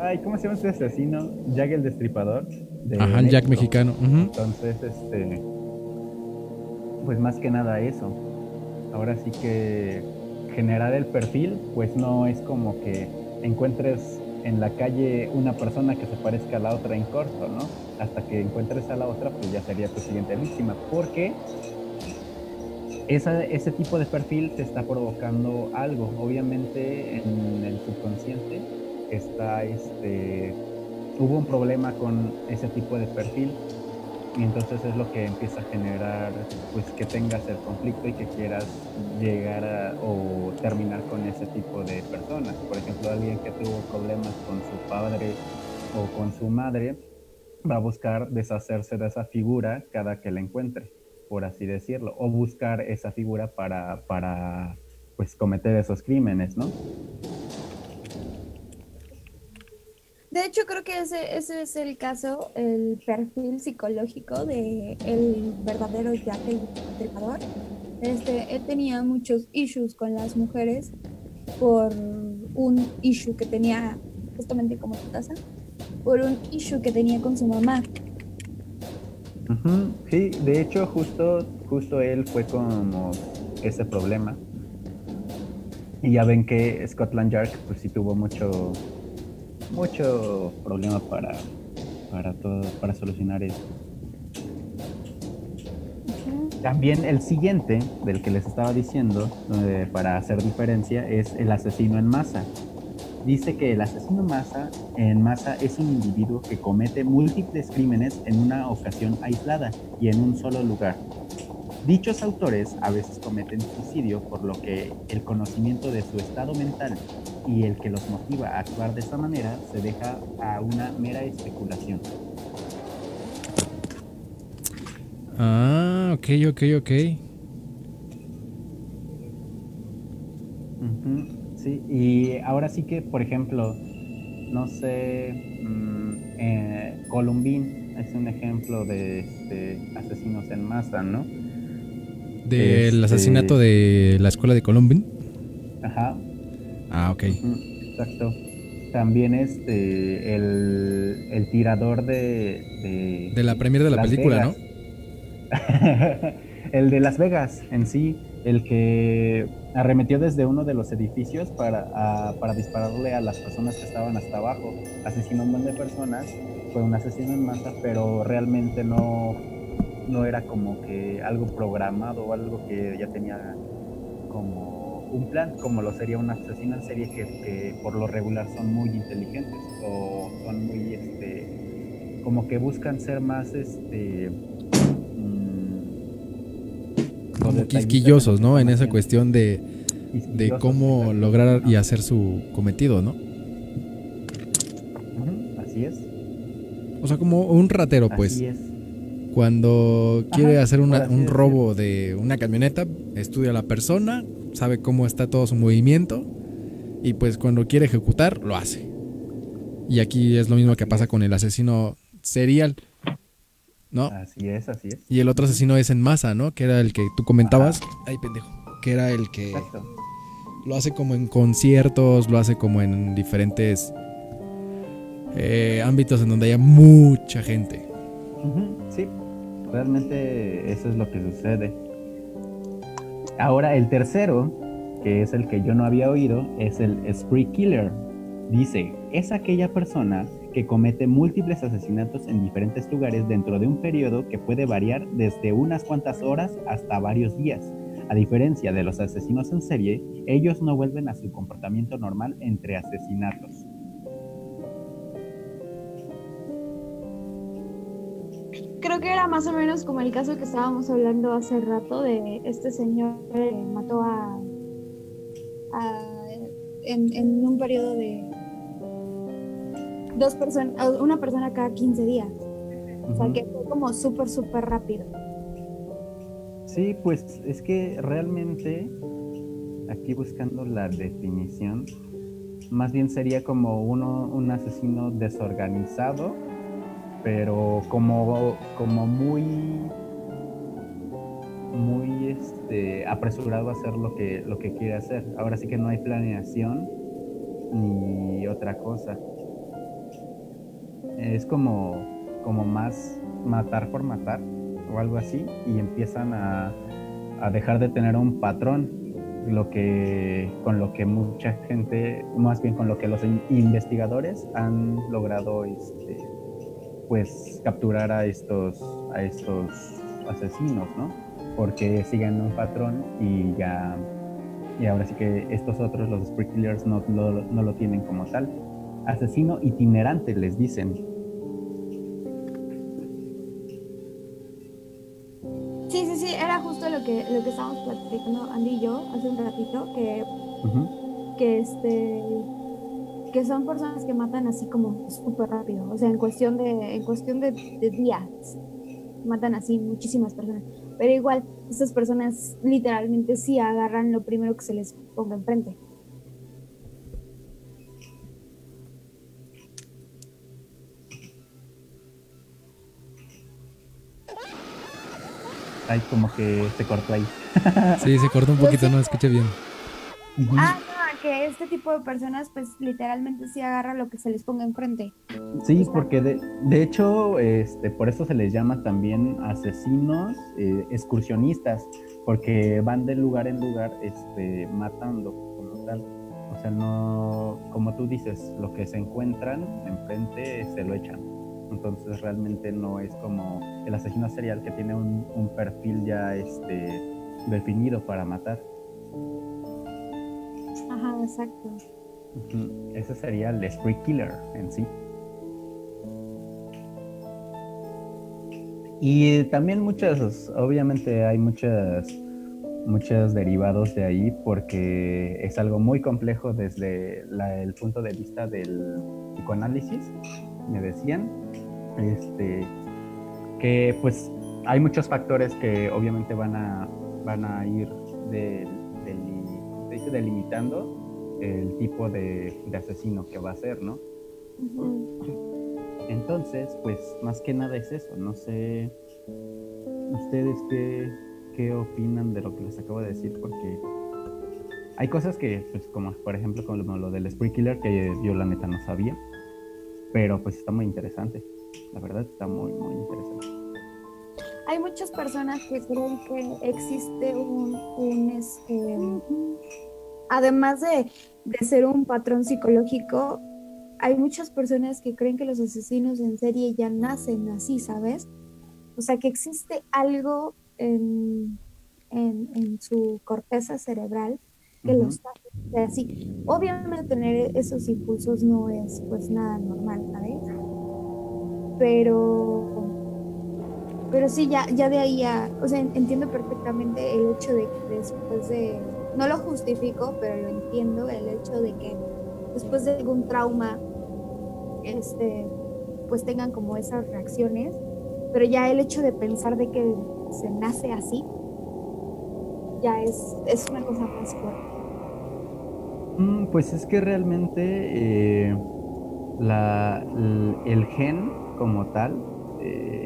Ay, ¿cómo se llama este asesino? Jack el Destripador. de Ajá, el Jack mexicano. Entonces, este, pues más que nada eso. Ahora sí que generar el perfil, pues no es como que encuentres en la calle una persona que se parezca a la otra en corto, ¿no? Hasta que encuentres a la otra, pues ya sería tu siguiente víctima. Porque ese tipo de perfil te está provocando algo. Obviamente en el subconsciente está este hubo un problema con ese tipo de perfil y entonces es lo que empieza a generar pues que tengas el conflicto y que quieras llegar a, o terminar con ese tipo de personas. Por ejemplo, alguien que tuvo problemas con su padre o con su madre va a buscar deshacerse de esa figura cada que la encuentre, por así decirlo, o buscar esa figura para, para pues cometer esos crímenes, ¿no? De hecho, creo que ese, ese es el caso, el perfil psicológico de el verdadero Jack el. Este, él tenía muchos issues con las mujeres por un issue que tenía, justamente como tu taza, por un issue que tenía con su mamá. Sí, de hecho justo, justo él fue como ese problema. Y ya ven que Scotland Yard pues sí tuvo mucho, mucho problema para, para todo, para solucionar eso. También el siguiente, del que les estaba diciendo, eh, para hacer diferencia, es el asesino en masa. Dice que el asesino masa, en masa es un individuo que comete múltiples crímenes en una ocasión aislada y en un solo lugar. Dichos autores a veces cometen suicidio, por lo que el conocimiento de su estado mental y el que los motiva a actuar de esta manera se deja a una mera especulación. Ah, ok, ok, ok. Sí, y ahora sí que, por ejemplo, no sé, mm, eh, Columbine es un ejemplo de este, asesinos en masa, ¿no? Del Este- asesinato de la escuela de Columbine. Ajá, Ah, ok. exacto. También este, el, el tirador de, de... De la premier de la Las película, Vegas. el de Las Vegas en sí, el que arremetió desde uno de los edificios para, a- para dispararle a las personas que estaban hasta abajo. Asesinó a un montón de personas, fue un asesino en masa, pero realmente no, no era como que algo programado o algo que ya tenía como un plan, como lo sería un asesino en serie que, que por lo regular son muy inteligentes o son muy, este, como que buscan ser más, este, mm, Como quisquillosos, ¿no? En esa cuestión de, de cómo lograr y hacer su cometido, ¿no? Así es. O sea, como un ratero, pues. Así es. Cuando quiere Ajá, hacer una- un robo de una camioneta, estudia a la persona, sabe cómo está todo su movimiento y pues cuando quiere ejecutar, lo hace. Y aquí es lo mismo que pasa con el asesino serial, ¿no? Así es, así es. Y el otro asesino es en masa, ¿no? Que era el que tú comentabas. Ay, pendejo. Que era el que Exacto. lo hace como en conciertos, lo hace como en diferentes eh, ámbitos en donde haya mucha gente. Sí, realmente eso es lo que sucede. Ahora el tercero, que es el que yo no había oído, es el spree killer. Dice, es aquella persona que comete múltiples asesinatos en diferentes lugares dentro de un periodo que puede variar desde unas cuantas horas hasta varios días. A diferencia de los asesinos en serie, ellos no vuelven a su comportamiento normal entre asesinatos. Creo que era más o menos como el caso que estábamos hablando hace rato de este señor que mató a, a en, en un periodo de dos personas, una persona cada 15 días. O sea, que fue como súper, súper rápido. Sí, pues es que realmente, aquí buscando la definición, más bien sería como uno, un asesino desorganizado, pero como, como muy, muy este, apresurado a hacer lo que, lo que quiere hacer. Ahora sí que no hay planeación ni otra cosa. Es como, como más matar por matar o algo así y empiezan a, a dejar de tener un patrón lo que con lo que mucha gente más bien con lo que los investigadores han logrado este pues capturar a estos a estos asesinos no porque siguen un patrón y ya y ahora sí que estos otros los spree killers no, no, no lo tienen como tal. Asesino itinerante les dicen. Lo que, lo que estábamos platicando Andy y yo hace un ratito, que, que este que son personas que matan así como súper rápido, o sea, en cuestión de, en cuestión de, de días, matan así muchísimas personas. Pero igual, estas personas literalmente sí agarran lo primero que se les ponga enfrente. Ay, como que se cortó ahí. sí, se cortó un poquito, no escuché bien. Ah, que este tipo de personas, pues literalmente sí agarra lo que se les ponga enfrente. Sí, porque de, de hecho, este, por eso se les llama también asesinos eh, excursionistas, porque van de lugar en lugar este, matando como tal. O sea, no, como tú dices, lo que se encuentran enfrente se lo echan. Entonces realmente no es como el asesino serial que tiene un, perfil ya este, definido para matar. Ajá, exacto. Ese sería el spree killer en sí. Y también muchas, obviamente hay muchas, muchos derivados de ahí porque es algo muy complejo desde el punto de vista del psicoanálisis, me decían, este, que pues hay muchos factores que obviamente van a, van a ir delimitando el tipo de, asesino que va a ser, ¿no? Entonces, pues más que nada es eso. No sé ustedes qué, qué opinan de lo que les acabo de decir, porque hay cosas que, pues como por ejemplo como lo del Spree Killer, que yo la neta no sabía, pero pues está muy interesante. La verdad está muy, muy interesante. Hay muchas personas que creen que existe un, un este, además de, de ser un patrón psicológico, hay muchas personas que creen que los asesinos en serie ya nacen así, ¿sabes? O sea, que existe algo en, en, en su corteza cerebral que los hace así. Obviamente tener esos impulsos no es pues nada normal, ¿sabes? pero pero sí ya ya de ahí a, o sea, entiendo perfectamente el hecho de que después de no lo justifico, pero lo entiendo el hecho de que después de algún trauma este pues tengan como esas reacciones, pero ya el hecho de pensar de que se nace así ya es, es una cosa más fuerte. Mm, pues es que realmente eh, la, el gen como tal, eh,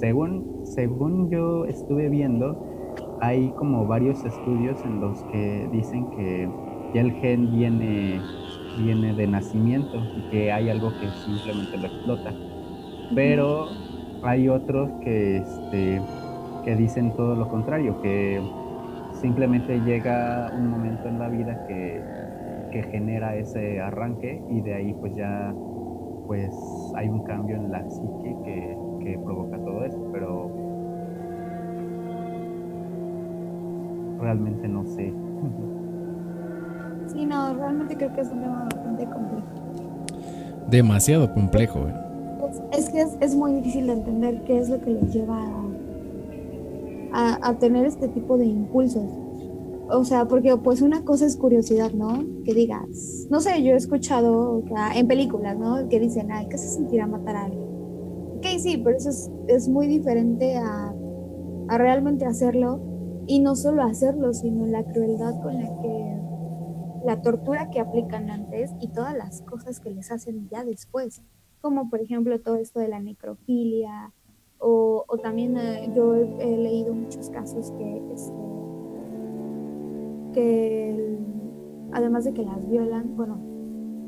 según, según yo estuve viendo, hay como varios estudios en los que dicen que ya el gen viene, viene de nacimiento y que hay algo que simplemente lo explota. Pero hay otros que, este, que dicen todo lo contrario, que simplemente llega un momento en la vida que, que genera ese arranque y de ahí pues ya pues hay un cambio en la psique que, que provoca todo eso, pero realmente no sé. Sí, no, realmente creo que es un tema bastante complejo. Demasiado complejo, ¿eh? Es, que es, muy difícil de entender qué es lo que les lleva a, a, tener este tipo de impulsos. o sea, porque pues una cosa es curiosidad, ¿no? Que digas, no sé, yo he escuchado en películas, ¿no? Que dicen, ay, ¿qué se sentirá matar a alguien? Ok, sí, pero eso es, muy diferente a, a, realmente hacerlo. Y no solo hacerlo, sino la crueldad con la que, la tortura que aplican antes y todas las cosas que les hacen ya después, como por ejemplo todo esto de la necrofilia, o, o también eh, yo he, leído muchos casos que... Este, que además de que las violan, bueno,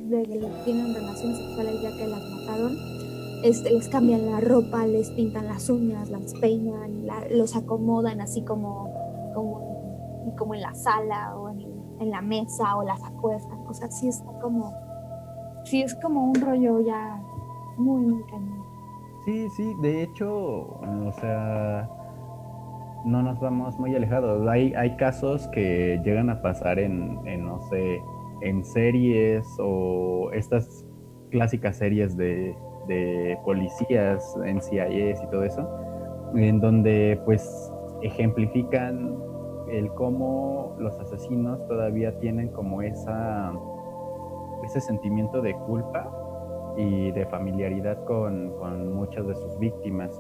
de que tienen relaciones sexuales ya que las mataron, les cambian la ropa, les pintan las uñas, las peinan, los acomodan así como, como, en la sala o en, la mesa o las acuestan. O sea, sí está como, sí es como un rollo ya muy, muy cañón. Sí, sí, de hecho, o sea, no nos vamos muy alejados. Hay, hay casos que llegan a pasar en, no sé, en series o estas clásicas series de, de policías en CIS y todo eso, en donde pues ejemplifican el cómo los asesinos todavía tienen como esa ese sentimiento de culpa y de familiaridad con, con muchas de sus víctimas.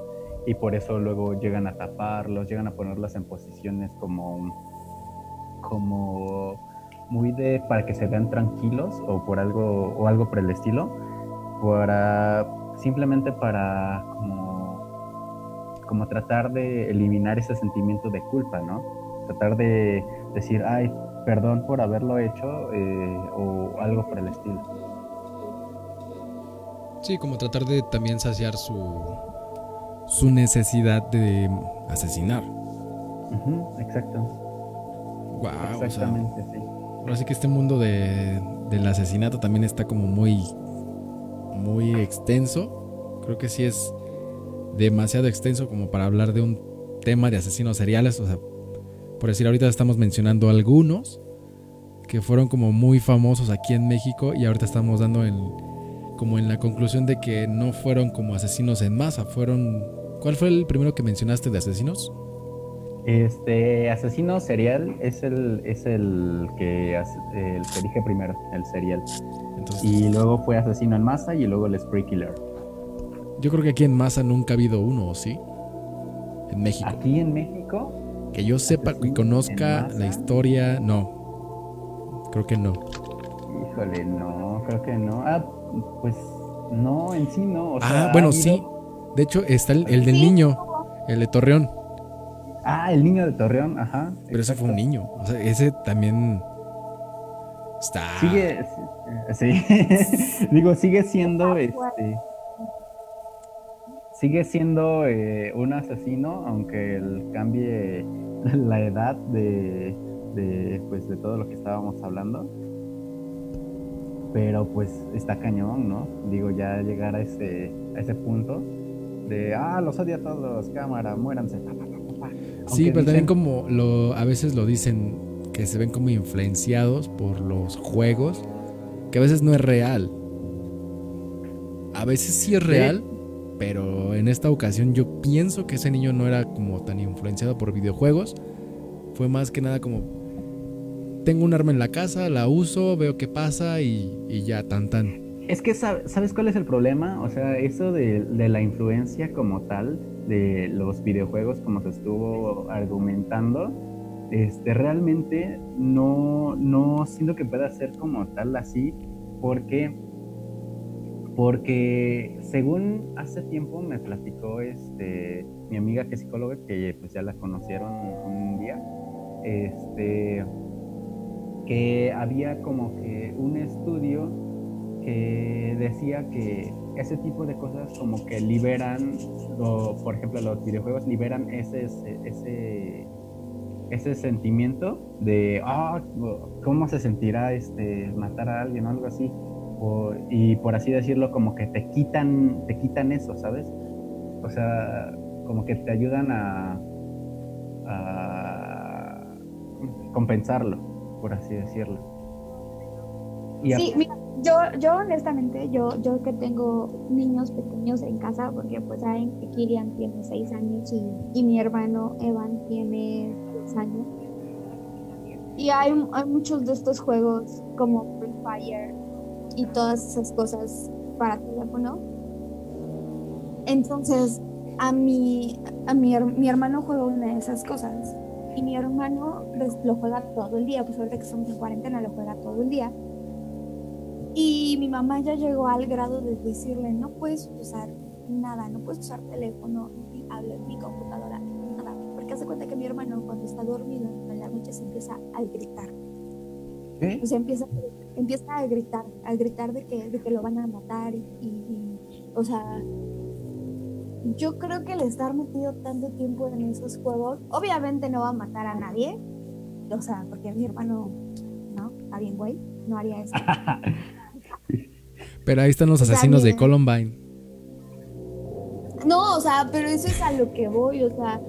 Y por eso luego llegan a taparlos, llegan a ponerlos en posiciones como, como muy de para que se vean tranquilos o por algo o algo por el estilo, para simplemente para como, como tratar de eliminar ese sentimiento de culpa, ¿no? Tratar de decir, ay, perdón por haberlo hecho eh, o algo por el estilo. Sí, como tratar de también saciar su, su necesidad de asesinar. exacto. Wow. Exactamente, sí. Ahora sí que este mundo de, del asesinato también está como muy, muy extenso. Creo que sí es demasiado extenso como para hablar de un tema de asesinos seriales. O sea, por decir, ahorita estamos mencionando algunos que fueron como muy famosos aquí en México y ahorita estamos dando el, como en la conclusión de que no fueron como asesinos en masa, fueron ¿Cuál fue el primero que mencionaste de asesinos? Este asesino serial es el es el que el que dije primero, el serial. y luego fue asesino en masa y luego el spree killer. Yo creo que aquí en masa nunca ha habido uno, ¿sí? En México. Aquí en México. Que yo sepa y conozca la historia, no. Creo que no. Híjole, no, creo que no. Ah, pues no, en sí no. ah, bueno, sí. De hecho, está el, del niño, el de Torreón. Ah, el niño de Torreón, ajá. Pero ese fue un niño. O sea, ese también está. Sigue, sí. Digo, sigue siendo este. Sigue siendo eh, un asesino, aunque él cambie la edad de, de, pues, de todo lo que estábamos hablando. Pero pues está cañón, ¿no? Digo, ya llegar a ese, a ese punto de, ah, los odia a todos, cámara, muéranse. Sí, pero también como lo, a veces lo dicen que se ven como influenciados por los juegos, que a veces no es real. A veces sí es real, pero en esta ocasión yo pienso que ese niño no era como tan influenciado por videojuegos. Fue más que nada como, tengo un arma en la casa, la uso, veo qué pasa y, y ya, tan tan. Es que sabes cuál es el problema, o sea, eso de, la influencia como tal de los videojuegos, como se estuvo argumentando, este, realmente no, no siento que pueda ser como tal así, porque, porque según hace tiempo me platicó este, mi amiga que es psicóloga, que pues ya la conocieron un día, este, que había como que un estudio que decía que ese tipo de cosas como que liberan, por ejemplo, los videojuegos liberan ese, ese, ese sentimiento de, ah, ¿cómo se sentirá este, matar a alguien o algo así? y por así decirlo, como que te quitan, te quitan eso, ¿sabes? O sea, como que te ayudan a, a compensarlo, por así decirlo. sí, mira, yo, yo honestamente, yo, yo que tengo niños pequeños en casa, porque pues saben que Kirian tiene seis años y, mi hermano Evan tiene 6 años. Y hay, hay muchos de estos juegos como Free Fire y todas esas cosas para teléfono. Entonces, a mi, a mi, mi hermano juega una de esas cosas. Y mi hermano pues, lo juega todo el día, pues ahorita que estamos en cuarentena lo juega todo el día. Y mi mamá ya llegó al grado de decirle, no puedes usar nada, no puedes usar teléfono, ni tablet, ni computadora, nada. Porque hace cuenta que mi hermano cuando está dormido en la noche se empieza a gritar. ¿Qué? O sea, empieza, empieza a gritar, a gritar de que, de que lo van a matar y, y- y, o sea, yo creo que el estar metido tanto tiempo en esos juegos, obviamente no va a matar a nadie, o sea, porque mi hermano, no, está bien, güey, no haría eso. Pero ahí están los O sea, asesinos de. Columbine. No, o sea, pero eso es a lo que voy, o sea,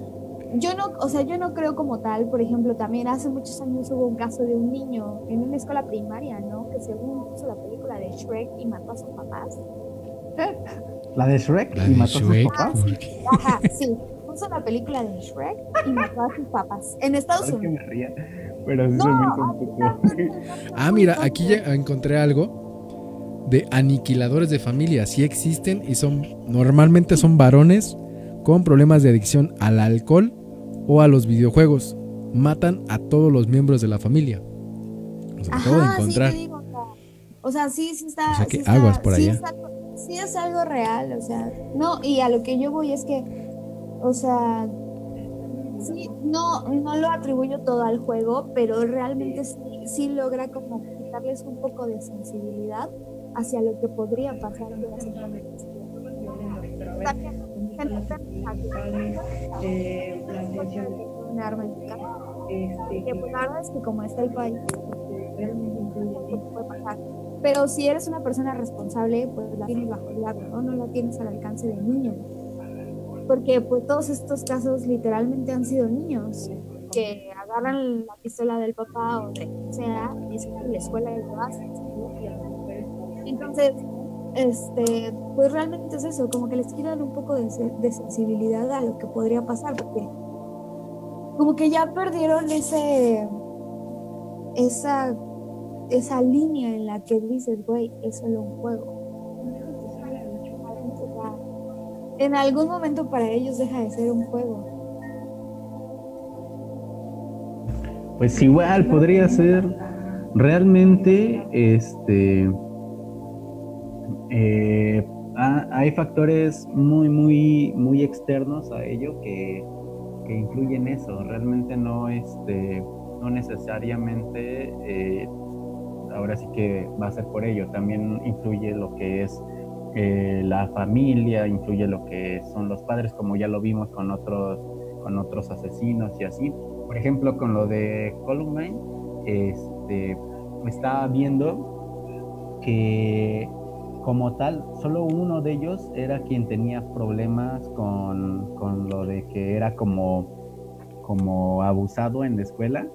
yo no, o sea, yo no creo como tal, por ejemplo, también hace muchos años hubo un caso de un niño en una escuela primaria, ¿no? Que según puso la película de Shrek y mató a sus papás. La de Shrek La y de mató a sus Shrek. papás. Ajá, sí, puso la película de Shrek y mató a sus papás en Estados Perdón que Unidos. me ría, pero sí No, se me. Ah, mira, aquí ya encontré algo de aniquiladores de familia. Sí existen y son normalmente son varones con problemas de adicción al alcohol o a los videojuegos. Matan a todos los miembros de la familia. O sea, lo acabo de Ajá, encontrar. sí, te digo, o sea, sí, sí está. O sea, que sí está- aguas por sí allá. es algo- sí es algo real, o sea, no, y a lo que yo voy es que, o sea, sí, no, no lo atribuyo todo al juego, pero realmente sí, sí logra como quitarles un poco de sensibilidad hacia lo que podría pasar en las este, que la verdad es que como está el país, puede pasar. Pero si eres una persona responsable, pues la tienes bajo el ¿no? La tienes al alcance de niños. Porque pues todos estos casos literalmente han sido niños que agarran la pistola del papá o de sea a la escuela y lo. Entonces, este, pues realmente es eso, como que les quiero dar un poco de, de sensibilidad a lo que podría pasar, porque como que ya perdieron ese esa esa línea en la que dices, güey, es solo un juego. En algún momento para ellos deja de ser un juego. Pues igual podría ser realmente este eh, ha- hay factores muy muy muy externos a ello que, que influyen eso. Realmente no este no necesariamente eh, ahora sí que va a ser por ello. También influye lo que es eh, la familia influye lo que son los padres como ya lo vimos con otros con otros asesinos y así. Por ejemplo, con lo de Columbine, este, estaba viendo que como tal, solo uno de ellos era quien tenía problemas con, con lo de que era como, como abusado en la escuela,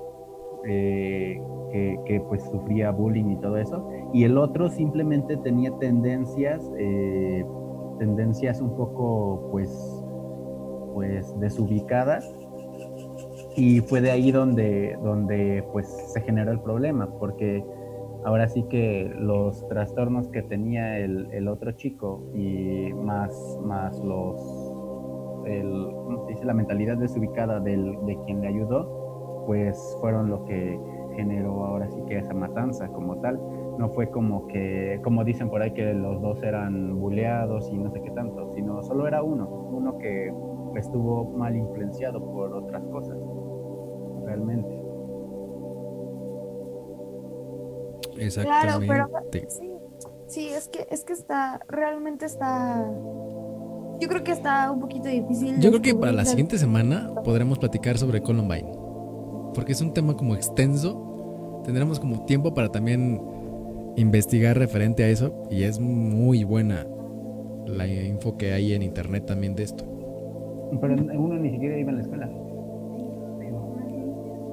eh, que, pues sufría bullying y todo eso, y el otro simplemente tenía tendencias, eh, tendencias un poco pues, pues desubicadas. Y fue de ahí donde, donde pues se generó el problema, porque ahora sí que los trastornos que tenía el, el otro chico y más, más los, el, ¿cómo se dice? la mentalidad desubicada del, de quien le ayudó, pues fueron lo que generó ahora sí que esa matanza como tal. No fue como que, como dicen por ahí, que los dos eran buleados y no sé qué tanto, sino solo era uno, uno que estuvo mal influenciado por otras cosas realmente. Claro, Exactamente. pero sí, sí, es que es que está realmente está yo creo que está un poquito difícil. Yo creo que para la siguiente semana podremos platicar sobre Columbine. Porque es un tema como extenso. Tendremos como tiempo para también investigar referente a eso. Y es muy buena la info que hay en internet también de esto. Pero uno ni siquiera iba a la escuela.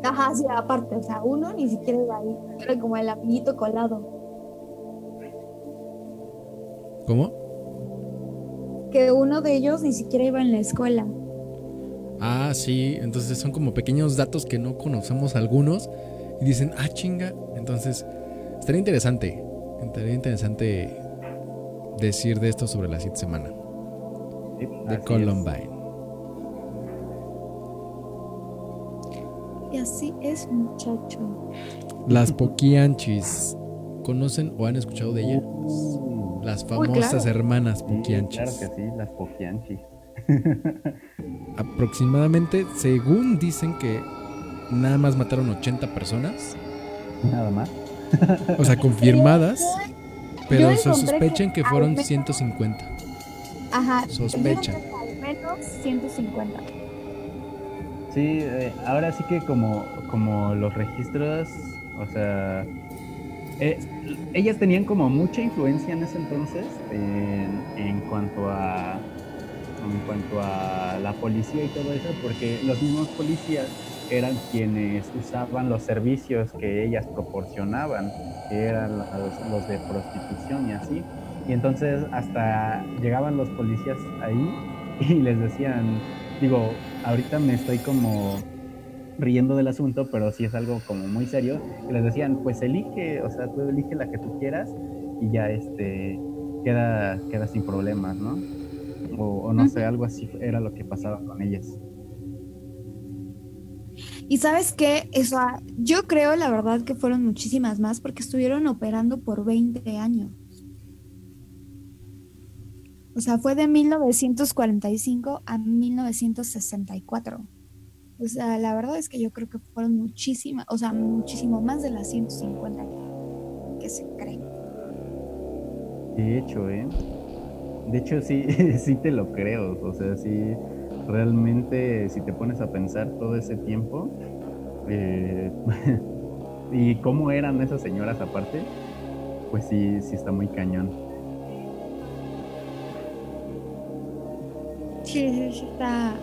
Ajá, sí, aparte, o sea, uno ni siquiera iba ahí, era como el amiguito colado. ¿Cómo? Que uno de ellos ni siquiera iba en la escuela. Ah, sí. Entonces son como pequeños datos que no conocemos algunos. y dicen, ah, chinga. Entonces, estaría interesante, estaría interesante decir de esto sobre la siguiente semana Sí, de Columbine. Y así es, muchacho. Las Poquianchis, ¿conocen o han escuchado de ellas? Uh, Las famosas claro. hermanas sí, Poquianchis. claro que sí, las poquianchis. Aproximadamente, según dicen que nada más mataron 80 personas, Nada más. o sea, confirmadas, pero se sospechan que que fueron menos- 150. Ajá. Sospecha. yo creo que Al menos 150. Sí, eh, ahora sí que como, como los registros, o sea, eh, ellas tenían como mucha influencia en ese entonces en, cuanto a en cuanto a la policía y todo eso, porque los mismos policías eran quienes usaban los servicios que ellas proporcionaban, que eran los de prostitución y así. Y entonces hasta llegaban los policías ahí y les decían, digo, ahorita me estoy como riendo del asunto, pero sí es algo como muy serio. Y les decían, pues elige, o sea, tú elige la que tú quieras y ya este queda, queda sin problemas, ¿no? O, o no sé, algo así era lo que pasaba con ellas. Y sabes qué, eso, yo creo la verdad que fueron muchísimas más porque estuvieron operando por 20 años. O sea, fue de 1945 a 1964. O sea, la verdad es que yo creo que fueron muchísimas, o sea, muchísimo más de las 150 que se creen. De hecho, ¿eh? De hecho, sí, sí te lo creo. O sea, sí, realmente, si te pones a pensar todo ese tiempo, eh, y cómo eran esas señoras aparte, pues sí, sí está muy cañón. Sí, sí, sí, está.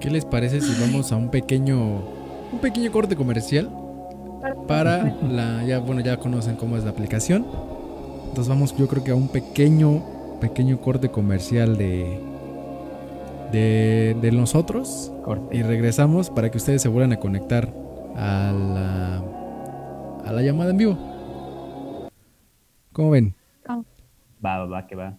¿Qué les parece si vamos a un pequeño un pequeño corte comercial para la ya bueno, ya conocen cómo es la aplicación. Entonces vamos yo creo que a un pequeño pequeño corte comercial de de, de nosotros Corte. y regresamos para que ustedes se vuelvan a conectar a la a la llamada en vivo. ¿Cómo ven? Va, va, va, que va.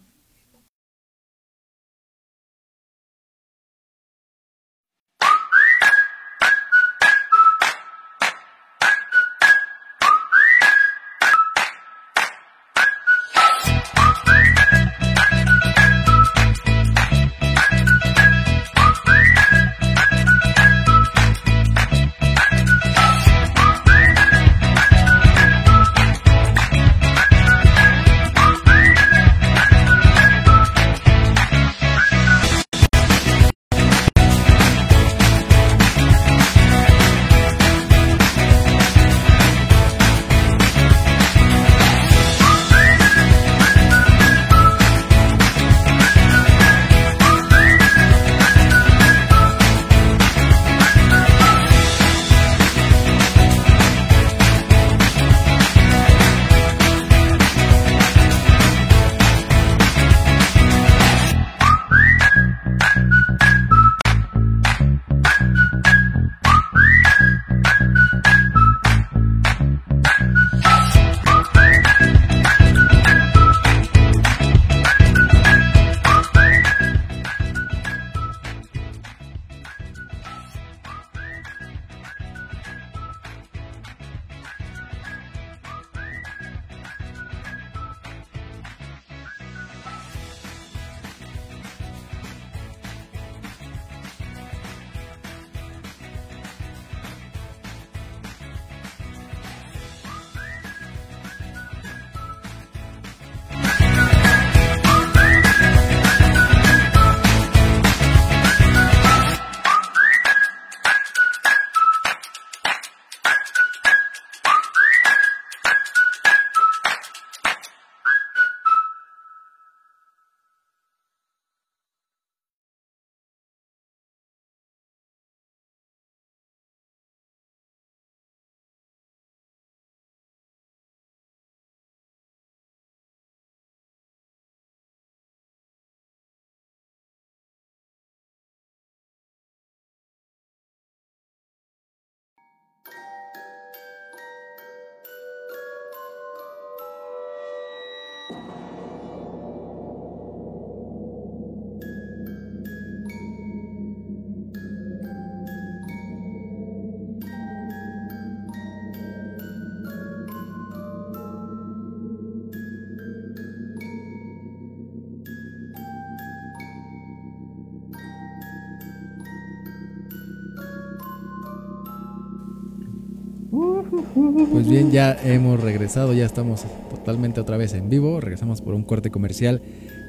Pues bien, ya hemos regresado, ya estamos totalmente otra vez en vivo. Regresamos por un corte comercial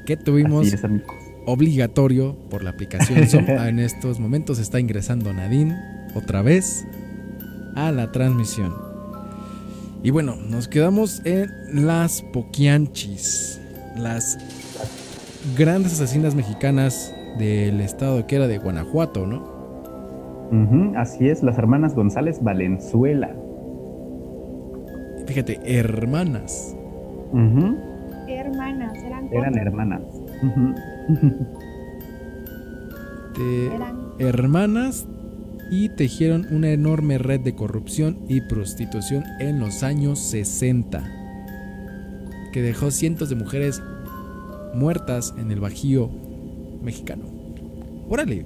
que tuvimos es, obligatorio por la aplicación Zoom. en estos momentos está ingresando Nadine otra vez a la transmisión. Y bueno, nos quedamos en las Poquianchis, las grandes asesinas mexicanas del estado que era de Guanajuato, ¿no? Así es, las hermanas González Valenzuela. Fíjate, hermanas. Ujú, ¿Qué hermanas? Eran hermanas. De Eran hermanas y tejieron una enorme red de corrupción y prostitución en los años 60, que dejó cientos de mujeres muertas en el Bajío mexicano. Órale,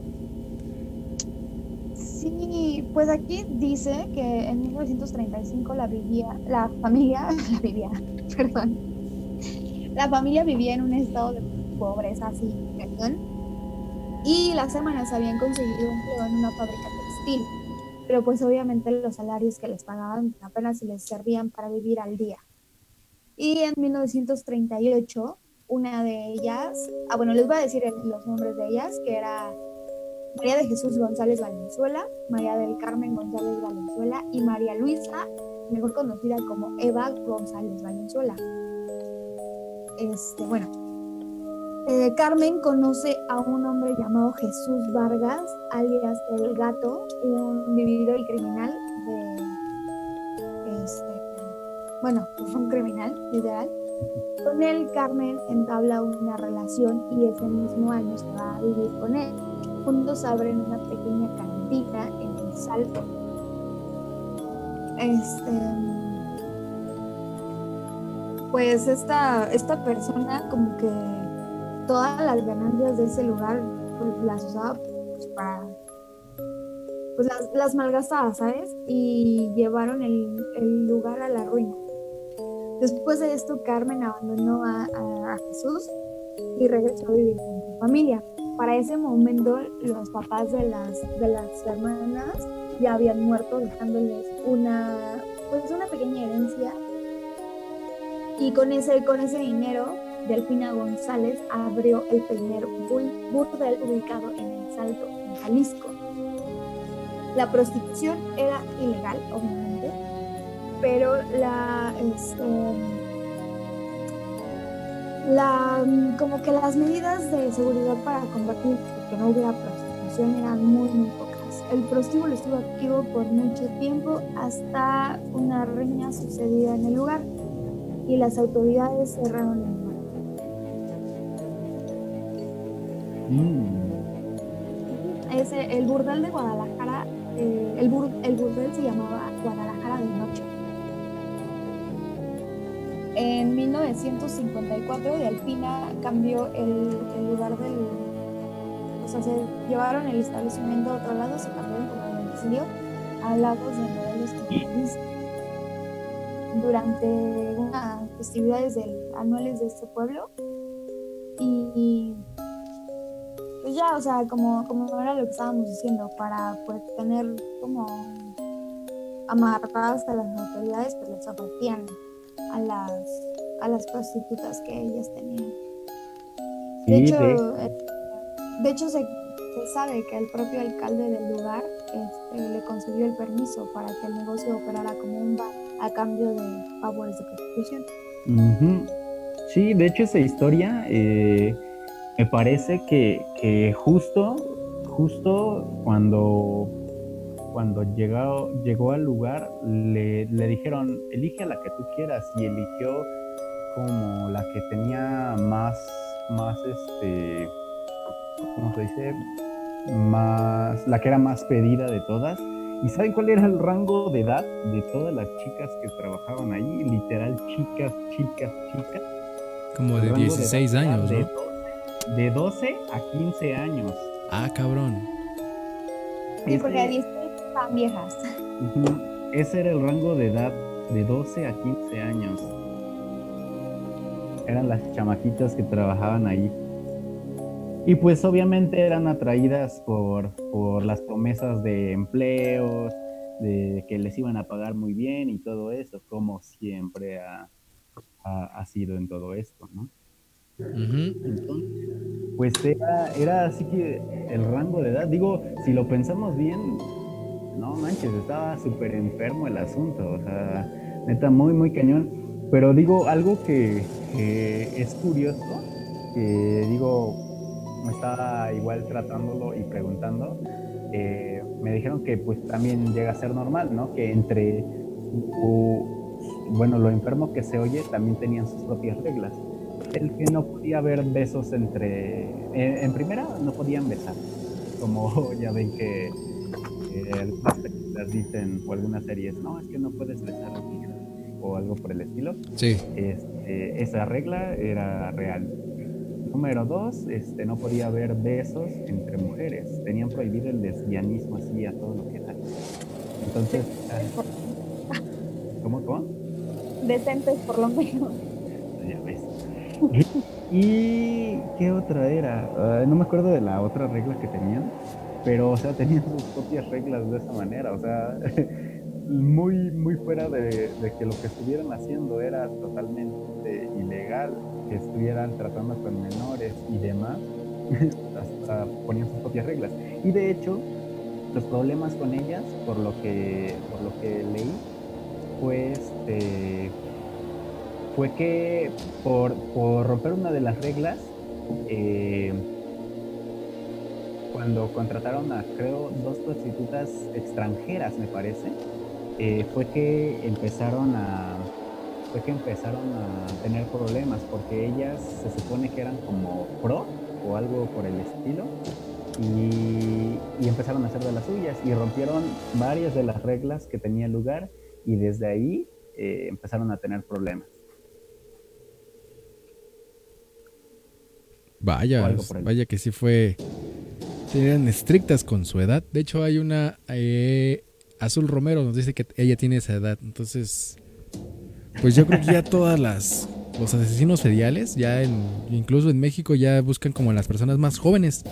pues aquí dice que en 1935 la vivía, la familia, la vivía, perdón, la familia vivía en un estado de pobreza así, cañón, y las hermanas habían conseguido un empleo en una fábrica textil, pero pues obviamente los salarios que les pagaban apenas les servían para vivir al día. Y en 1938, una de ellas, ah bueno, les voy a decir los nombres de ellas, que era María de Jesús González Valenzuela, María del Carmen González Valenzuela y María Luisa, mejor conocida como Eva González Valenzuela. Este, bueno, eh, Carmen conoce a un hombre llamado Jesús Vargas, alias El Gato, un vividor y criminal de, este, bueno, un criminal, literal. Con él, Carmen entabla una relación y ese mismo año se va a vivir con él juntos abren una pequeña cantina en el Salto. Este, pues esta, esta persona como que todas las ganancias de ese lugar pues, las usaba pues, para pues las, las malgastaba, ¿sabes? Y llevaron el, el lugar a la ruina. Después de esto, Carmen abandonó a- a Jesús y regresó a vivir con su familia. Para ese momento, los papás de las, de las hermanas ya habían muerto, dejándoles una, pues una pequeña herencia. Y con ese, con ese dinero, Delfina González abrió el primer bur- burdel ubicado en El Salto, en Jalisco. La prostitución era ilegal, obviamente, pero la, este, la, como que las medidas de seguridad para combatir que no hubiera prostitución eran muy, muy pocas. El prostíbulo estuvo activo por mucho tiempo hasta una riña sucedida en el lugar y las autoridades cerraron el lugar. Mm, Ese, el burdel de Guadalajara, eh, el, bur- el burdel se llamaba Guadalajara En 1954 Delfina cambió el, el lugar del... O sea, se llevaron el establecimiento a otro lado, se cambiaron como de domicilio a Lagos de Morelos. Durante unas festividades del- anuales de este pueblo. Y pues ya, o sea, como, como era lo que estábamos diciendo, para pues tener como amarradas a las autoridades, pues les ofrecían a las, a las prostitutas que ellas tenían. De Sí, hecho, de- de hecho se, se sabe que el propio alcalde del lugar este, le concedió el permiso para que el negocio operara como un bar a cambio de favores de prostitución. Sí, de hecho esa historia eh, me parece que, que justo, justo cuando, cuando llegó, llegó al lugar le, le dijeron, elige a la que tú quieras y eligió como la que tenía más, más este, ¿cómo se dice? Más, la que era más pedida de todas. ¿Y saben cuál era el rango de edad de todas las chicas que trabajaban ahí? Literal, chicas, chicas, chicas. Como de El rango 16 edad era años, de ¿no? 12 De 12 a 15 años. Ah, cabrón. Sí, porque a Ese- 16 estaban viejas. Ese era el rango de edad de 12 a 15 años. Eran las chamaquitas que trabajaban ahí. Y pues obviamente eran atraídas por, por las promesas de empleos, de que les iban a pagar muy bien y todo eso, como siempre ha, ha- ha sido en todo esto, ¿no? Entonces, pues era, era así que el rango de edad, digo, si lo pensamos bien, no manches, estaba súper enfermo el asunto, o sea, neta, muy, muy cañón. Pero digo, algo que, es curioso, que digo, me estaba igual tratándolo y preguntando, eh, me dijeron que pues también llega a ser normal, ¿no? Que entre, bueno, lo enfermo que se oye, también tenían sus propias reglas el que no podía haber besos entre. En, en primera, no podían besar. Como ya ven que eh, algunas películas dicen, o algunas series, no, es que no puedes besar a tu hija", o algo por el estilo. Sí. Este, esa regla era real. Número dos, este, no podía haber besos entre mujeres. Tenían prohibido el lesbianismo así a todo lo que da. Entonces, ah, ¿cómo, cómo? Decentes por lo menos. Ya ves. ¿Y, qué otra era? Ah, no me acuerdo de la otra regla que tenían, pero, o sea, tenían sus propias reglas de esa manera, o sea, muy, muy fuera de, que lo que estuvieran haciendo era totalmente ilegal, que estuvieran tratando con menores y demás, hasta ponían sus propias reglas. Y de hecho, los problemas con ellas, por lo que, por lo que leí, fue este fue que por, por romper una de las reglas, eh, cuando contrataron a, creo, dos prostitutas extranjeras, me parece, eh, fue que empezaron a fue que empezaron a tener problemas porque ellas se supone que eran como pro o algo por el estilo y, y empezaron a hacer de las suyas y rompieron varias de las reglas que tenía lugar y desde ahí eh, empezaron a tener problemas. Vaya, vaya que sí fue. Eran estrictas con su edad. De hecho, hay una. eh, Azul Romero nos dice que ella tiene esa edad. Entonces, pues yo creo que ya todas las. Los asesinos seriales, ya en, incluso en México, ya buscan como las personas más jóvenes.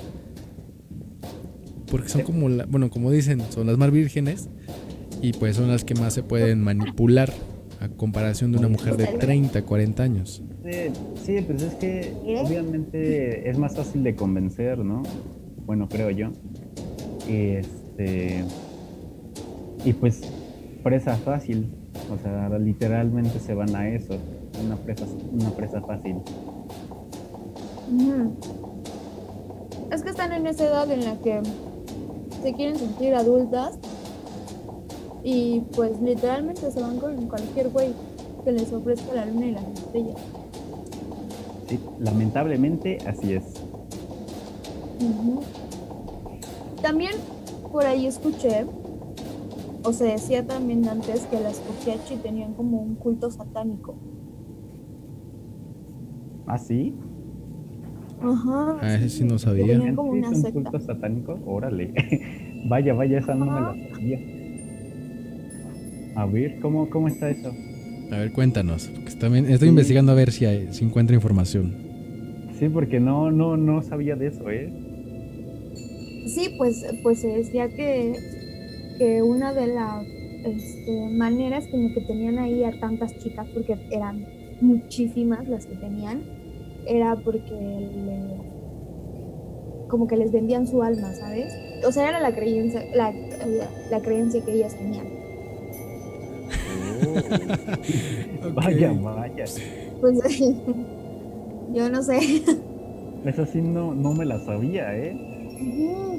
Porque son como, la- bueno, como dicen, son las más vírgenes. Y pues son las que más se pueden manipular a comparación de una mujer de 30, 40 años. Sí, pues es que obviamente es más fácil de convencer, ¿no? Bueno, creo yo. Y este. Y pues presa fácil. O sea, literalmente se van a eso. Una presa, una presa fácil. Es que están en esa edad en la que se quieren sentir adultas y pues literalmente se van con cualquier güey que les ofrezca la luna y las estrellas. Sí, lamentablemente así es. También por ahí escuché, o se decía también antes, que las Kokiachi tenían como un culto satánico. ¿Ah, sí? Ajá. Ah, ese sí no sabía. Tenían como ¿Sí una es un secta. culto satánico? Órale. vaya, vaya, esa no me la sabía. A ver, ¿cómo, cómo está eso? A ver, cuéntanos. porque también estoy Sí. investigando a ver si, hay- si encuentro información. Sí, porque no, no, no sabía de eso, ¿eh? Sí, pues, pues se decía que, que una de las este, maneras como que tenían ahí a tantas chicas, porque eran muchísimas las que tenían, era porque le- como que les vendían su alma, ¿sabes? O sea, era la creencia, la, la- la creencia que ellas tenían. Vaya, vaya. Pues yo no sé. Esa sí no, no me la sabía, ¿eh?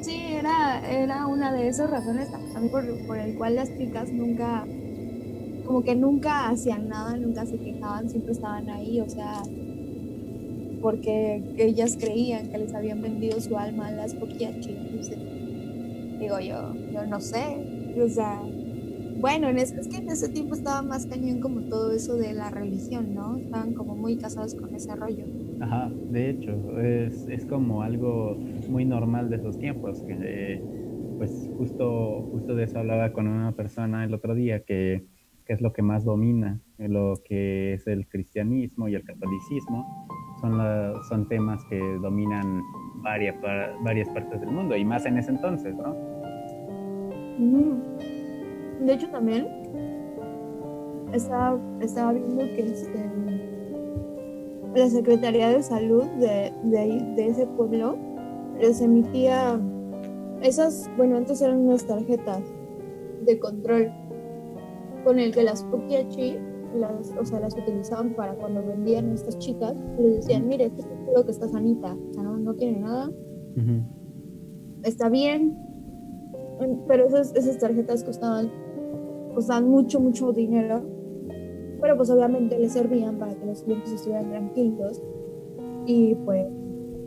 Sí, era, era una de esas razones también por, por el cual las chicas nunca, como que nunca hacían nada, nunca se quejaban, siempre estaban ahí, o sea, porque ellas creían que les habían vendido su alma a las poquiachis. Digo yo, yo no sé, o sea, bueno, en ese, es que en ese tiempo estaba más cañón como todo eso de la religión, ¿no? Estaban como muy casados con ese rollo. Ajá, de hecho, es, es como algo muy normal de esos tiempos, que eh, pues justo, justo de eso hablaba con una persona el otro día, que, que es lo que más domina, lo que es el cristianismo y el catolicismo, son, la, son temas que dominan varias, varias partes del mundo, y más en ese entonces, ¿no? De hecho, también estaba, estaba viendo que este, la Secretaría de Salud de, de, ese pueblo les emitía esas, bueno, antes eran unas tarjetas de control con el que las Pukiachi, las, o sea, las utilizaban para cuando vendían a estas chicas, les decían, mire, este es que está sanita, o sea, no, no tiene nada, está bien, pero esas, esas tarjetas costaban, costaban mucho, mucho dinero, pero pues obviamente les servían para que los clientes estuvieran tranquilos y pues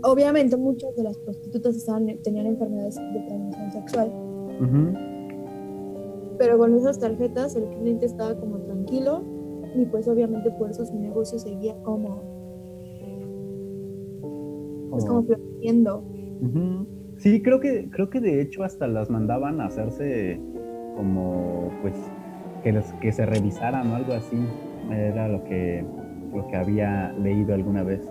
obviamente muchas de las prostitutas estaban, tenían enfermedades de transmisión sexual. Pero con esas tarjetas el cliente estaba como tranquilo y pues obviamente por eso su negocio seguía como es como floreciendo. Sí, creo que creo que de hecho hasta las mandaban a hacerse como pues que, que se revisaran o algo así. Era lo que lo que había leído alguna vez.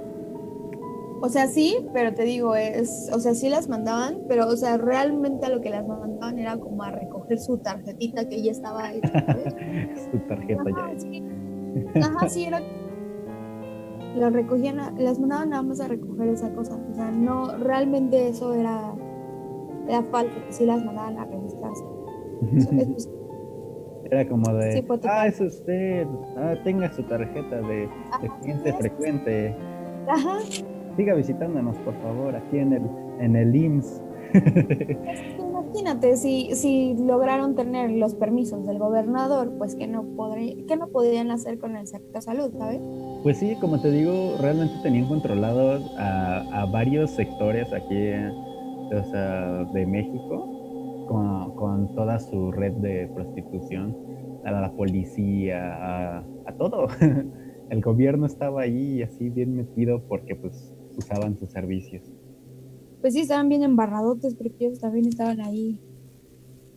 O sea, sí, pero te digo, es, o sea, sí las mandaban, pero, o sea, realmente a lo que las mandaban era como a recoger su tarjetita que ya estaba ahí. su tarjeta Ajá, ya. Sí. Ajá, sí, era. Las recogían, las mandaban nada más a recoger esa cosa. O sea, no, realmente eso era, era falso, que sí las mandaban a registrarse. Era como de, ah, es usted, ah, tenga su tarjeta de, de cliente frecuente. Ajá siga visitándonos, por favor, aquí en el, en el IMSS. Imagínate, si, si lograron tener los permisos del gobernador, pues que no, podría, que no podían hacer con el sector salud, ¿sabes? Pues sí, como te digo, realmente tenían controlados a, a varios sectores aquí o sea, de México con, con, toda su red de prostitución, a la policía, a, a todo. el gobierno estaba ahí así bien metido porque pues usaban sus servicios. Pues sí, estaban bien embarradotes porque ellos también estaban ahí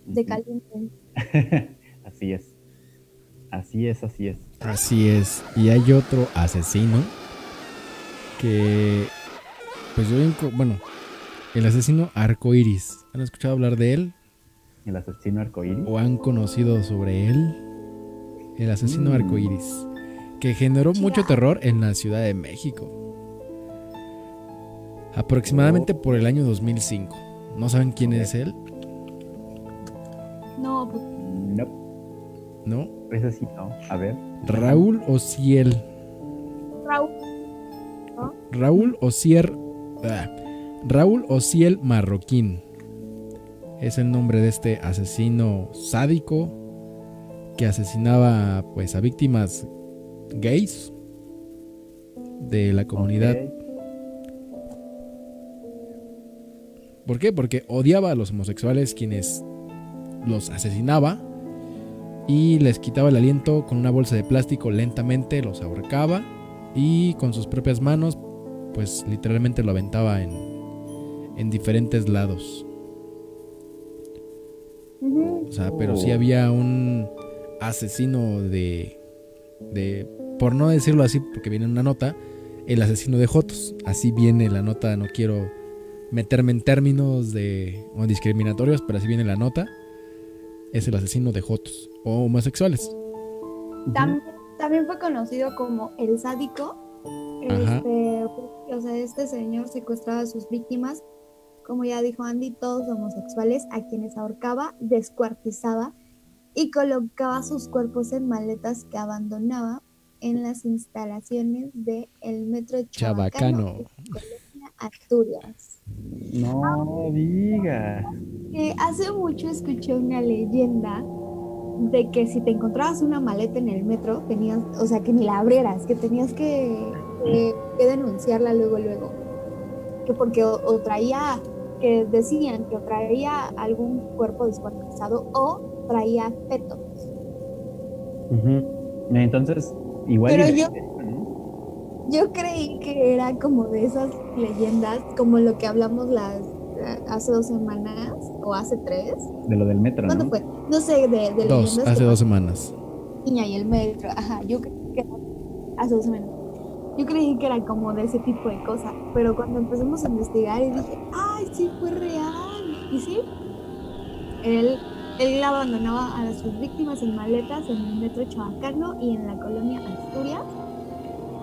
de caliente. así es. Así es, así es. Así es. Y hay otro asesino que, pues yo, bueno, el asesino arcoiris. ¿Han escuchado hablar de él? ¿El asesino arcoiris? ¿O han conocido sobre él? El asesino mm. arcoiris. Que generó mucho terror en la Ciudad de México aproximadamente por el año 2005. ¿No saben quién es él? No. Pues, no. ¿No? Ese sí, no. A ver. Raúl Ociel. Raúl. Raúl Ocier. Ah, Raúl Ociel Marroquín. Es el nombre de este asesino sádico que asesinaba pues a víctimas gays de la comunidad ¿Por qué? Porque odiaba a los homosexuales quienes los asesinaba y les quitaba el aliento con una bolsa de plástico lentamente, los ahorcaba y con sus propias manos pues literalmente lo aventaba en, en diferentes lados. O sea, pero sí había un asesino de, de, por no decirlo así, porque viene en una nota, el asesino de Jotos. Así viene la nota, no quiero meterme en términos de discriminatorios, pero así viene la nota, es el asesino de jotos o homosexuales. También, fue conocido como el sádico. Este, o sea, este señor secuestraba a sus víctimas, como ya dijo Andy, todos homosexuales, a quienes ahorcaba, descuartizaba y colocaba sus cuerpos en maletas que abandonaba en las instalaciones del el metro Chabacano. Asturias. No digas. Que hace mucho escuché una leyenda de que si te encontrabas una maleta en el metro, tenías, o sea, que ni la abrieras, que tenías que, denunciarla luego, luego. Que porque o, traía, que decían que o traía algún cuerpo descuartizado o traía fetos. Entonces, igual... Pero yo, yo creí que era como de esas leyendas, como lo que hablamos las hace dos semanas o hace tres. De lo del metro. ¿Cuándo fue? No sé, de, de dos, hace dos semanas. Niña y el metro, ajá, yo creí que hace dos semanas. Yo creí que era como de ese tipo de cosas, pero cuando empezamos a investigar y dije, ay, sí, fue real. Y sí, él, él abandonaba a sus víctimas en maletas en el metro Chabacano y en la colonia Asturias.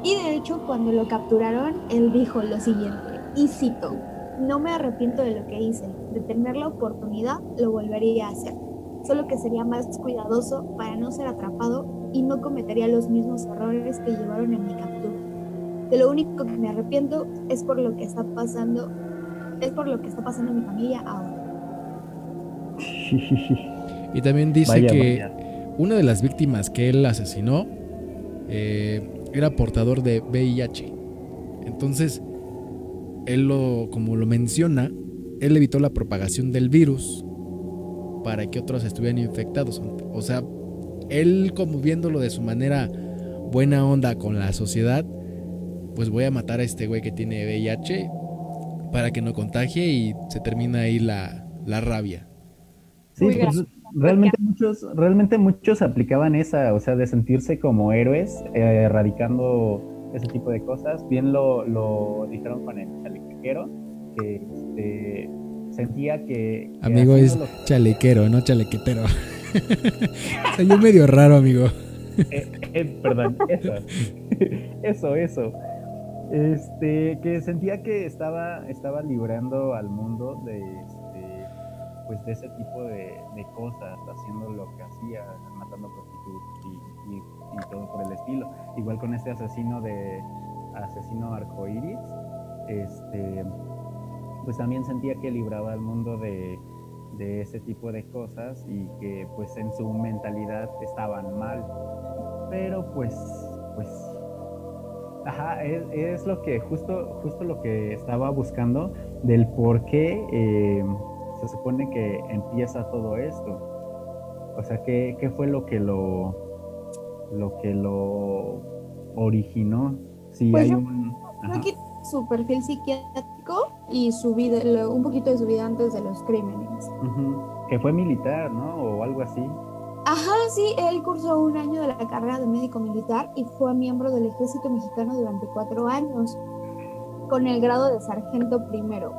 Y de hecho, cuando lo capturaron, él dijo lo siguiente, y cito, no me arrepiento de lo que hice, de tener la oportunidad lo volvería a hacer, solo que sería más cuidadoso para no ser atrapado y no cometería los mismos errores que llevaron a mi captura. De lo único que me arrepiento es por lo que está pasando, es por lo que está pasando en mi familia ahora. Y también dice que una de las víctimas que él asesinó eh, era portador de VIH. Entonces, él lo, como lo menciona, él evitó la propagación del virus para que otros estuvieran infectados. O sea, él como viéndolo de su manera buena onda con la sociedad, pues voy a matar a este güey que tiene VIH para que no contagie y se termina ahí la, la rabia. Sí, pues, realmente muchos, realmente muchos aplicaban esa, o sea, de sentirse como héroes, eh, erradicando ese tipo de cosas. Bien lo, lo dijeron con el chalequero, que este, sentía que... amigo es chalequero, no chalequetero. Soy yo medio raro, amigo. Eh, eh, perdón, eso. eso, eso. Este, que sentía que estaba, estaba librando al mundo de, pues de ese tipo de, cosas, haciendo lo que hacía, matando prostitutas y, todo por el estilo. Igual con este asesino de asesino arcoiris, este, pues también sentía que libraba al mundo de, de ese tipo de cosas y que pues en su mentalidad estaban mal. Pero pues, pues Ajá, es, lo que, justo, justo lo que estaba buscando del por qué eh, se supone que empieza todo esto. O sea, ¿qué, qué fue lo que lo, lo que lo originó? Si pues hay un... Aquí su perfil psiquiátrico y su vida, un poquito de su vida antes de los crímenes. Que fue militar, ¿no? O algo así. Ajá, sí, él cursó un año de la carrera de médico militar y fue miembro del ejército mexicano durante cuatro años, con el grado de sargento primero.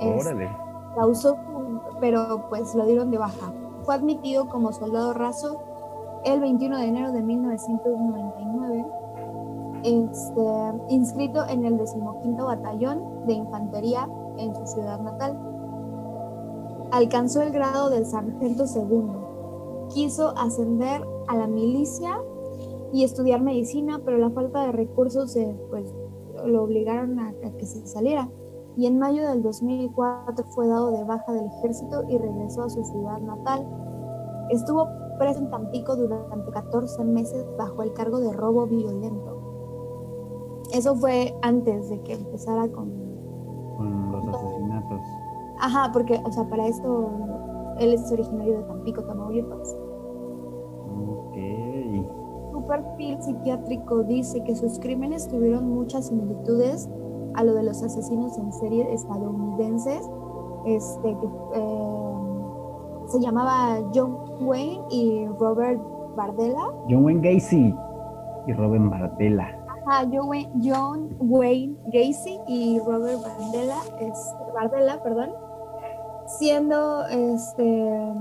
Órale. Causó, pero pues lo dieron de baja. Fue admitido como soldado raso el 21 de enero de 1999, este, inscrito en el decimoquinto batallón de infantería en su ciudad natal. Alcanzó el grado de sargento segundo quiso ascender a la milicia y estudiar medicina, pero la falta de recursos pues, lo obligaron a, que se saliera. Y en mayo del 2004 fue dado de baja del ejército y regresó a su ciudad natal. Estuvo preso en Tampico durante 14 meses bajo el cargo de robo violento. Eso fue antes de que empezara con... Con los asesinatos. Ajá, porque, o sea, para esto él es originario de Tampico, Tamaulipas. Su perfil psiquiátrico dice que sus crímenes tuvieron muchas similitudes a lo de los asesinos en serie estadounidenses, este, que eh, se llamaba John Wayne y Robert Bardella. John Wayne Gacy y Robert Bardella. Ajá, John Wayne, John Wayne Gacy y Robert Bardella, es, Bardella, perdón, siendo este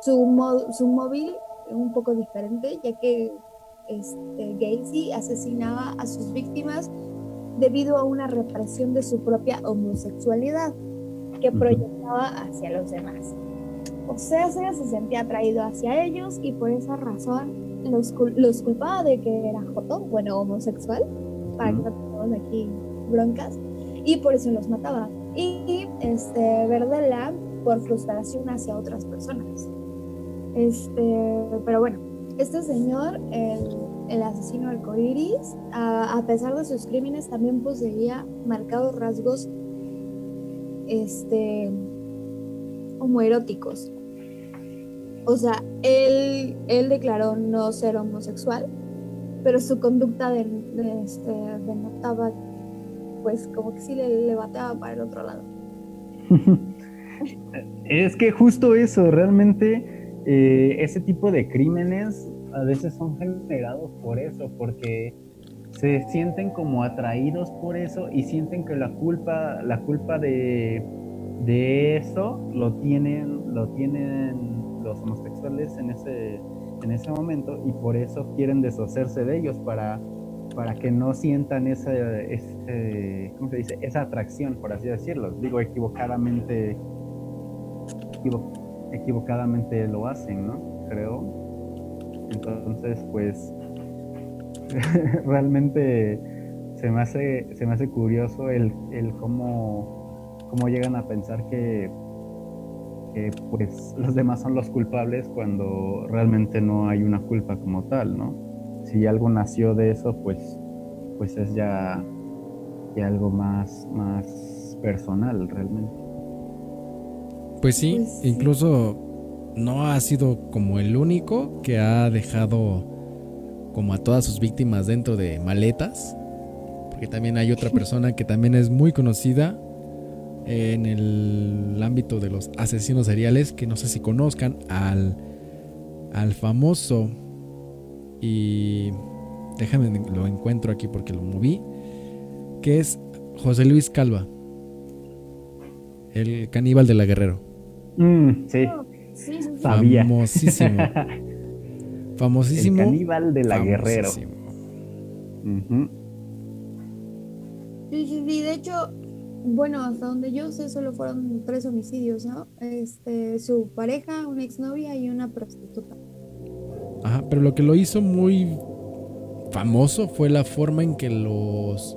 su, su móvil un poco diferente, ya que este, Gacy asesinaba a sus víctimas debido a una represión de su propia homosexualidad que proyectaba hacia los demás. O sea, se sentía atraído hacia ellos y por esa razón los, los culpaba de que era joto, bueno, homosexual, para que no tengamos aquí broncas, y por eso los mataba. Y este, Verdela por frustración hacia otras personas. Este, pero bueno, este señor, el, asesino arcoíris, a, a, pesar de sus crímenes, también poseía marcados rasgos este, homoeróticos. o sea, él, él declaró no ser homosexual, pero su conducta de, de, este, denotaba, pues como que sí le, le bateaba para el otro lado. es que justo eso, realmente eh, ese tipo de crímenes a veces son generados por eso, porque se sienten como atraídos por eso y sienten que la culpa, la culpa de, de eso lo tienen, lo tienen los homosexuales en ese, en ese momento y por eso quieren deshacerse de ellos para, para que no sientan esa, ese, ¿cómo se dice? esa atracción, por así decirlo. Digo, equivocadamente, equivocadamente lo hacen, ¿no? Creo. Entonces, pues, realmente se me hace, se me hace curioso el, el cómo, cómo llegan a pensar que que pues los demás son los culpables cuando realmente no hay una culpa como tal, ¿no? Si algo nació de eso, pues, pues es ya, ya algo más, más personal realmente. Pues sí, pues incluso no ha sido como el único que ha dejado como a todas sus víctimas dentro de maletas, porque también hay otra persona que también es muy conocida, en el ámbito de los asesinos seriales, que no sé si conozcan al, al famoso y déjame lo encuentro aquí porque lo moví, que es José Luis Calva, el caníbal de la Guerrero. Mm, sí. Famosísimo. famosísimo. El caníbal de la Guerrero. Sí, sí, sí. De hecho, bueno, hasta donde yo sé, solo fueron tres homicidios, ¿no? Este, su pareja, una exnovia y una prostituta. Ajá, pero lo que lo hizo muy famoso fue la forma en que los,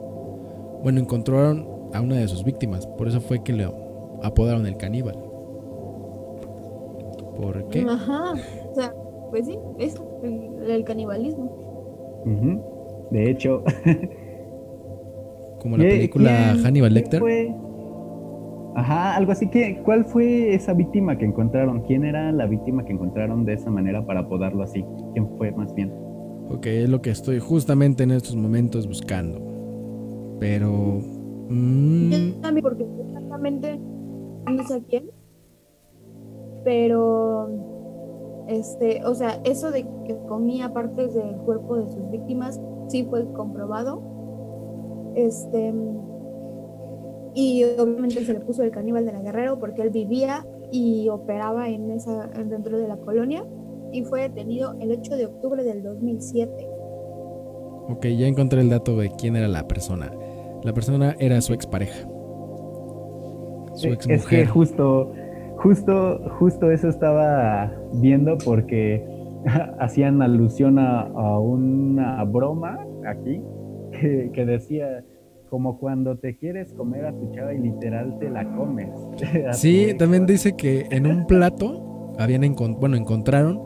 bueno, encontraron a una de sus víctimas. Por eso fue que le apodaron el caníbal. ¿Por qué? Ajá, o sea, pues sí, eso, el, canibalismo. De hecho, como la película Hannibal Lecter. Ajá, algo así que, ¿cuál fue esa víctima que encontraron? ¿Quién era la víctima que encontraron de esa manera para apodarlo así? ¿Quién fue más bien? Ok, es lo que estoy justamente en estos momentos buscando. Pero... Mmm... Yo porque exactamente no sé quién. Pero... Este, o sea, eso de que comía partes del cuerpo de sus víctimas sí fue comprobado este, y obviamente se le puso el caníbal de la Guerrero porque él vivía y operaba en esa, dentro de la colonia y fue detenido el 8 de octubre del 2007. Ok, ya encontré el dato de quién era la persona. La persona era su expareja. Su ex Es que justo, justo, justo eso estaba viendo porque hacían alusión a, a una broma aquí que, decía, como cuando te quieres comer a tu chava y literal te la comes. sí, también dice que en un plato habían bueno, encontraron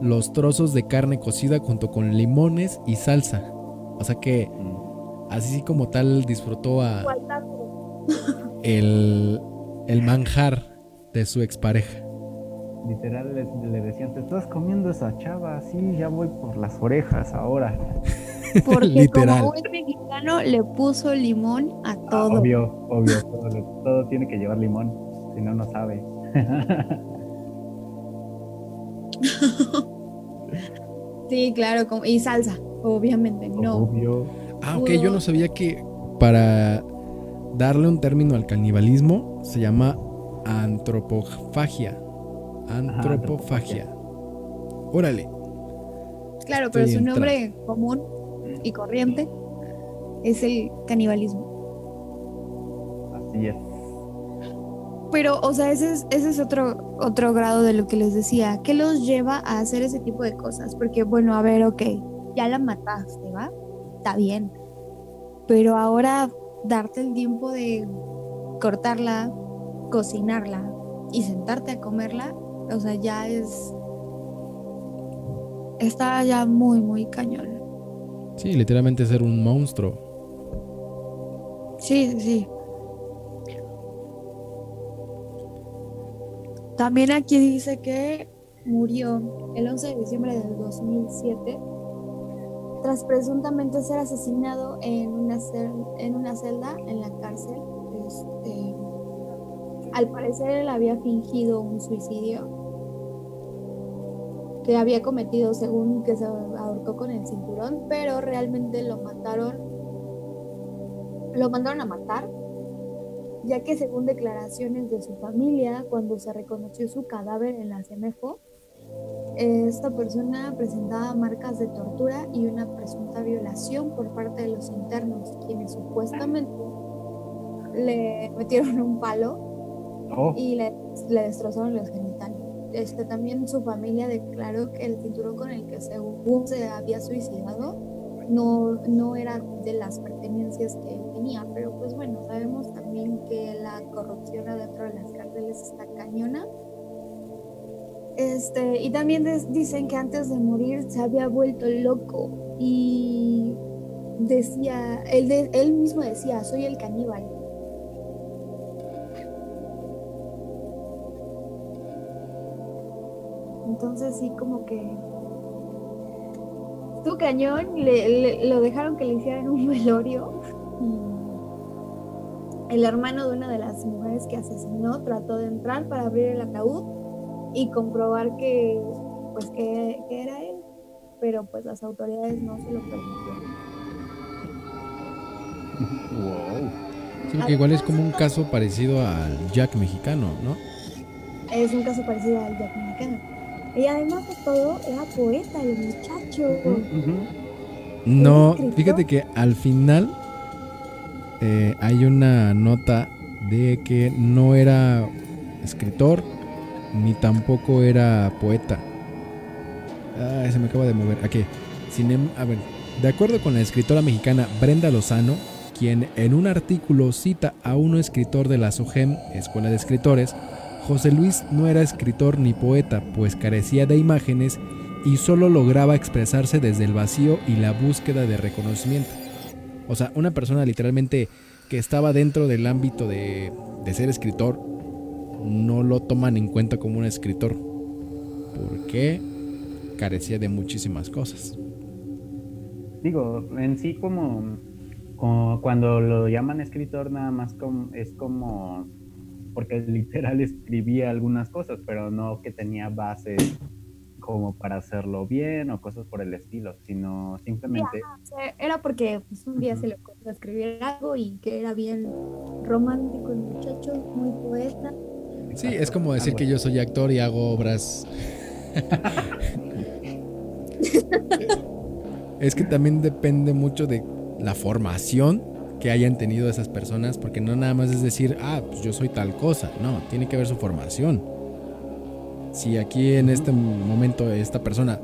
los trozos de carne cocida junto con limones y salsa. O sea que mm. así como tal disfrutó a el, el manjar de su expareja. Literal le, decían, te estás comiendo esa chava, sí, ya voy por las orejas ahora. Porque como buen mexicano le puso limón a ah, todo. obvio, obvio, todo, tiene que llevar limón, si no, no sabe. sí, claro, y salsa, obviamente, no. Obvio. Ah, ok, yo no sabía que para darle un término al canibalismo se llama antropofagia. Antropofagia. Órale. Claro, pero su nombre común y corriente es el canibalismo. Así es. Pero, o sea, ese es, ese es otro, otro grado de lo que les decía. ¿Qué los lleva a hacer ese tipo de cosas? Porque, bueno, a ver, ok, ya la mataste, ¿va? Está bien. Pero ahora darte el tiempo de cortarla, cocinarla y sentarte a comerla, o sea, ya es... Está ya muy, muy cañón. Sí, literalmente ser un monstruo. Sí, sí. También aquí dice que murió el 11 de diciembre del 2007 tras presuntamente ser asesinado en una, en una celda en la cárcel. Este, al parecer él había fingido un suicidio que había cometido según que se ahorcó con el cinturón, pero realmente lo mataron, lo mandaron a matar, ya que según declaraciones de su familia, cuando se reconoció su cadáver en la CEMEFO, esta persona presentaba marcas de tortura y una presunta violación por parte de los internos, quienes supuestamente le metieron un palo y le, le destrozaron los genitales este, también su familia declaró que el cinturón con el que según se había suicidado no, no era de las pertenencias que él tenía, pero pues bueno, sabemos también que la corrupción adentro de las cárceles está cañona. Este, y también dicen que antes de morir se había vuelto loco y decía, él, él mismo decía, soy el caníbal. Entonces sí como que tu cañón, le, lo dejaron que le hicieran un velorio y el hermano de una de las mujeres que asesinó trató de entrar para abrir el ataúd y comprobar que pues que, era él, pero pues las autoridades no se lo permitieron. Wow. Sí, que igual es como un caso parecido al Jack mexicano, ¿no? Es un caso parecido al Jack mexicano. Y además de todo, era poeta el muchacho. No, fíjate que al final eh, hay una nota de que no era escritor ni tampoco era poeta. Ah, se me acaba de mover. Aquí. Em, a ver, de acuerdo con la escritora mexicana Brenda Lozano, quien en un artículo cita a un escritor de la SOGEM, Escuela de Escritores, José Luis no era escritor ni poeta, pues carecía de imágenes y solo lograba expresarse desde el vacío y la búsqueda de reconocimiento. O sea, una persona literalmente que estaba dentro del ámbito de, ser escritor, no lo toman en cuenta como un escritor, porque carecía de muchísimas cosas. Digo, en sí como, cuando lo llaman escritor, nada más como, es como porque literal escribía algunas cosas, pero no que tenía bases como para hacerlo bien o cosas por el estilo, sino simplemente... era porque pues, un día se le ocurrió escribir algo y que era bien romántico el muchacho, muy poeta. Sí, es como decir que yo soy actor y hago obras. es que también depende mucho de la formación que hayan tenido esas personas, porque no nada más es decir, ah, pues yo soy tal cosa, no, tiene que ver su formación. Si aquí en este momento esta persona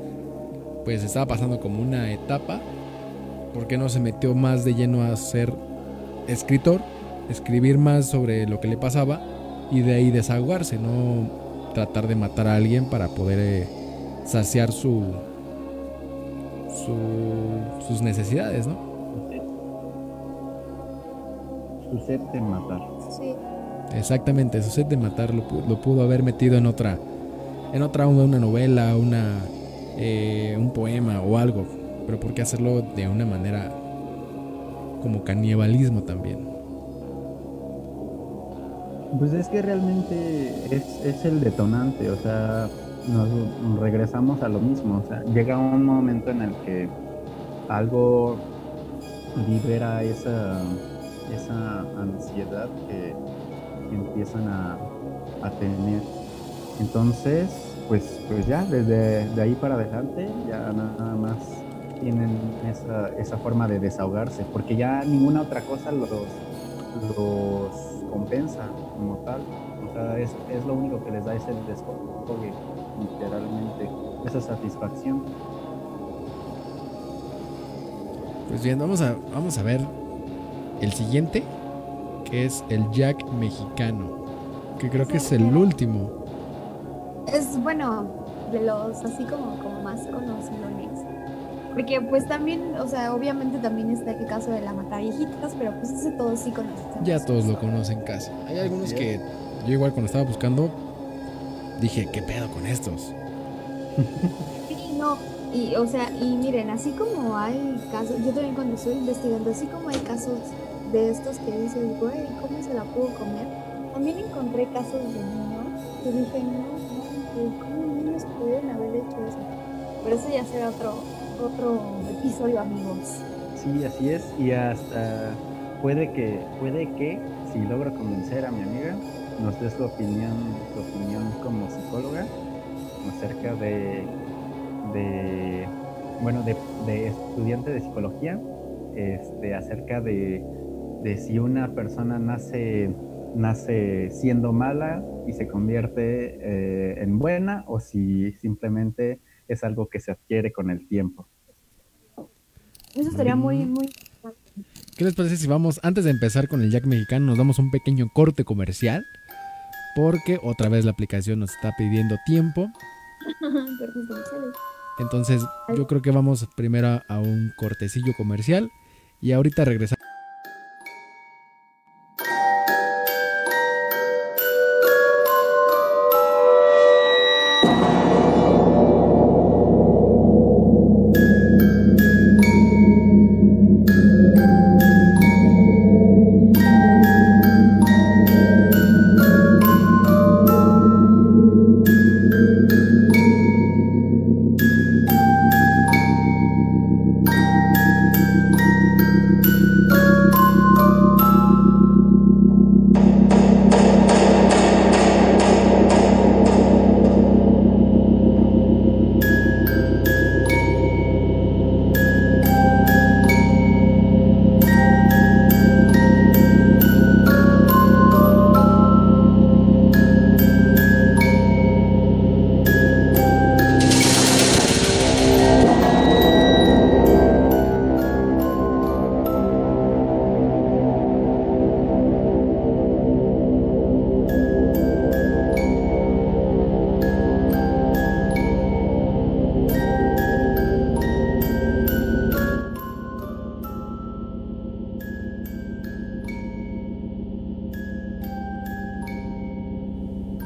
pues estaba pasando como una etapa, ¿por qué no se metió más de lleno a ser escritor, escribir más sobre lo que le pasaba y de ahí desahogarse, no tratar de matar a alguien para poder eh, saciar su, sus necesidades, ¿no? Su sed de matar. Sí. Exactamente, su sed de matar lo, pudo haber metido en otra, en otra una novela, una, eh, un poema o algo, pero ¿por qué hacerlo de una manera como canibalismo también? Pues es que realmente es, es el detonante, o sea, nos regresamos a lo mismo, o sea, llega un momento en el que algo libera esa esa ansiedad que, empiezan a, tener. Entonces, pues, pues ya, desde de ahí para adelante, ya nada más tienen esa, esa forma de desahogarse, porque ya ninguna otra cosa los, los compensa como tal. O sea, es, es lo único que les da ese desfogue, literalmente, esa satisfacción. Pues bien, vamos a, vamos a ver el siguiente, que es el Jack mexicano, que creo que es el último. Es bueno, de los así como, como más conocidos. Porque pues también, o sea, obviamente también está el caso de la mata viejitas, pero pues ese todos sí conocen. Ya todos lo conocen casi. Hay algunos que yo igual cuando estaba buscando dije, ¿qué pedo con estos? Sí, no, y o sea, y miren, así como hay casos, yo también cuando estoy investigando, así como hay casos de estos que dices, güey, ¿cómo se la pudo comer? También encontré casos de niños que dije, no, no, ¿cómo niños pueden haber hecho eso? Pero eso ya será otro, otro episodio, amigos. Sí, así es, y hasta puede que, puede que, si logro convencer a mi amiga, nos dé su opinión, su opinión como psicóloga acerca de, de bueno, de, de estudiante de psicología, este, acerca de, de si una persona nace, nace siendo mala y se convierte eh, en buena o si simplemente es algo que se adquiere con el tiempo. Eso estaría muy, Mm. muy... ¿Qué les parece si vamos, antes de empezar con el Jack mexicano, nos damos un pequeño corte comercial? Porque otra vez la aplicación nos está pidiendo tiempo. Cortes comerciales. Entonces yo creo que vamos primero a un cortecillo comercial y ahorita regresamos.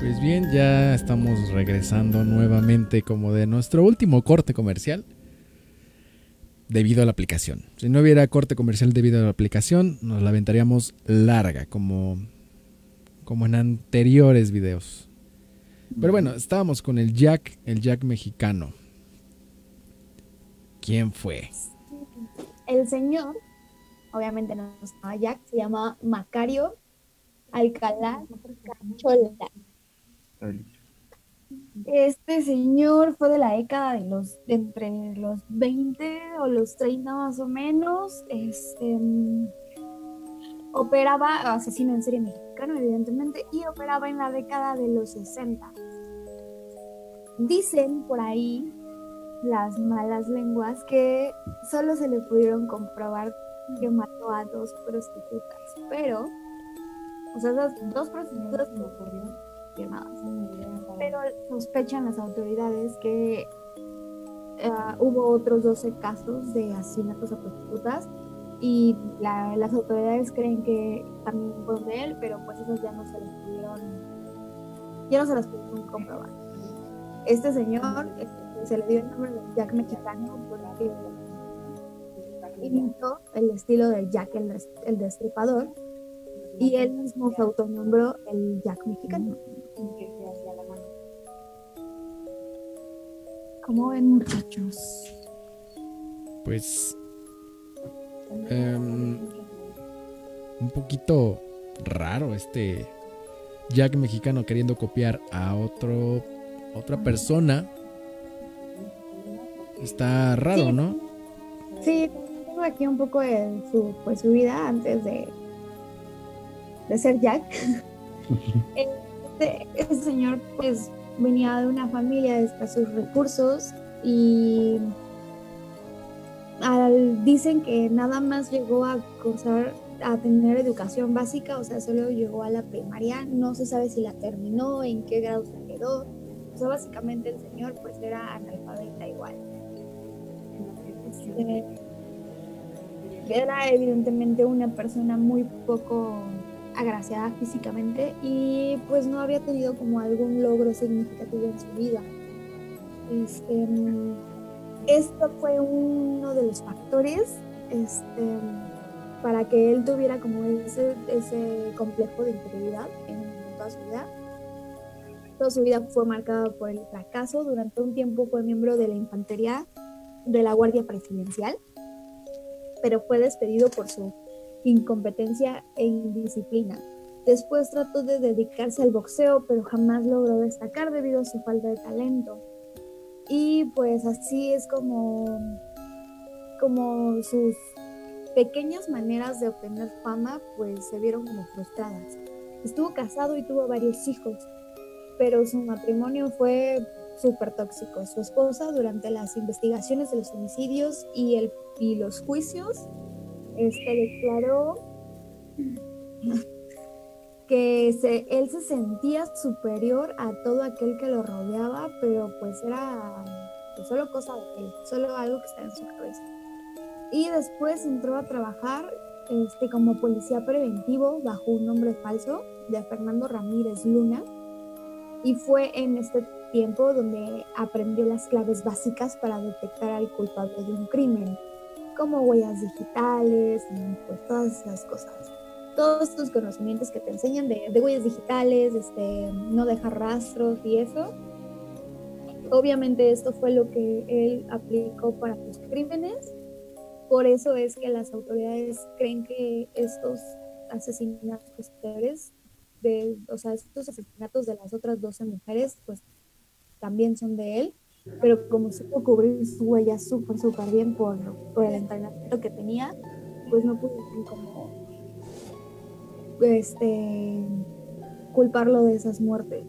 Pues bien, ya estamos regresando nuevamente como de nuestro último corte comercial debido a la aplicación. Si no hubiera corte comercial debido a la aplicación, nos la aventaríamos larga como, como en anteriores videos. Pero bueno, estábamos con el Jack, el Jack mexicano. ¿Quién fue? El señor, obviamente no se llama Jack, se llama Macario Alcalá Cachola. Este señor fue de la década de los, entre los 20 o los 30 más o menos. Este, mm, operaba, asesino en serie mexicano, evidentemente, y operaba en la década de los 60. Dicen por ahí las malas lenguas que solo se le pudieron comprobar que mató a dos prostitutas, pero, o sea, dos, dos prostitutas firmadas. Pero sospechan las autoridades que ah, hubo otros 12 casos de asesinatos a prostitutas y la- las autoridades creen que también fueron de él, pero pues esos ya no se les pudieron, ya no se las pudieron comprobar. Este señor este, se le dio el nombre de Jack Mexicano porque imitó el estilo de Jack el, el Destripador y él mismo se autonombró el Jack Mexicano. ¿Cómo ven muchachos? Pues em, un poquito raro este Jack mexicano queriendo copiar a otro otra persona. Está raro, Sí. ¿no? Sí, tengo aquí un poco de su, pues, su vida antes de, de ser Jack. Este, este señor pues venía de una familia de escasos recursos y al- dicen que nada más llegó a cursar, a tener educación básica, o sea, solo llegó a la primaria, no se sabe si la terminó, en qué grado se quedó, o sea, básicamente el señor pues era analfabeta igual. Este, era evidentemente una persona muy poco agraciada físicamente y pues no había tenido como algún logro significativo en su vida. este, esto fue uno de los factores este, para que él tuviera como ese, ese complejo de inferioridad en toda su vida. Toda su vida fue marcada por el fracaso. Durante un tiempo fue miembro de la infantería de la Guardia Presidencial, pero fue despedido por su incompetencia e indisciplina. Después trató de dedicarse al boxeo, pero jamás logró destacar debido a su falta de talento. Y pues así es como, como sus pequeñas maneras de obtener fama pues se vieron como frustradas. Estuvo casado y tuvo varios hijos, pero su matrimonio fue súper tóxico. Su esposa durante las investigaciones de los homicidios y, el, y los juicios este, declaró que se, él se sentía superior a todo aquel que lo rodeaba, pero pues era pues, solo cosa de él, solo algo que estaba en su cabeza. Y después entró a trabajar este, como policía preventivo bajo un nombre falso de Fernando Ramírez Luna. Y fue en este tiempo donde aprendió las claves básicas para detectar al culpable de un crimen, como huellas digitales y pues todas esas cosas todos estos conocimientos que te enseñan de, huellas digitales, este, no dejar rastros y eso. Obviamente esto fue lo que él aplicó para sus crímenes. Por eso es que las autoridades creen que estos asesinatos posteriores, de, o sea, estos asesinatos de las otras 12 mujeres, pues también son de él. Pero como supo cubrir su huella súper, súper bien por, por el entrenamiento que tenía, pues no pudo como este, culparlo de esas muertes.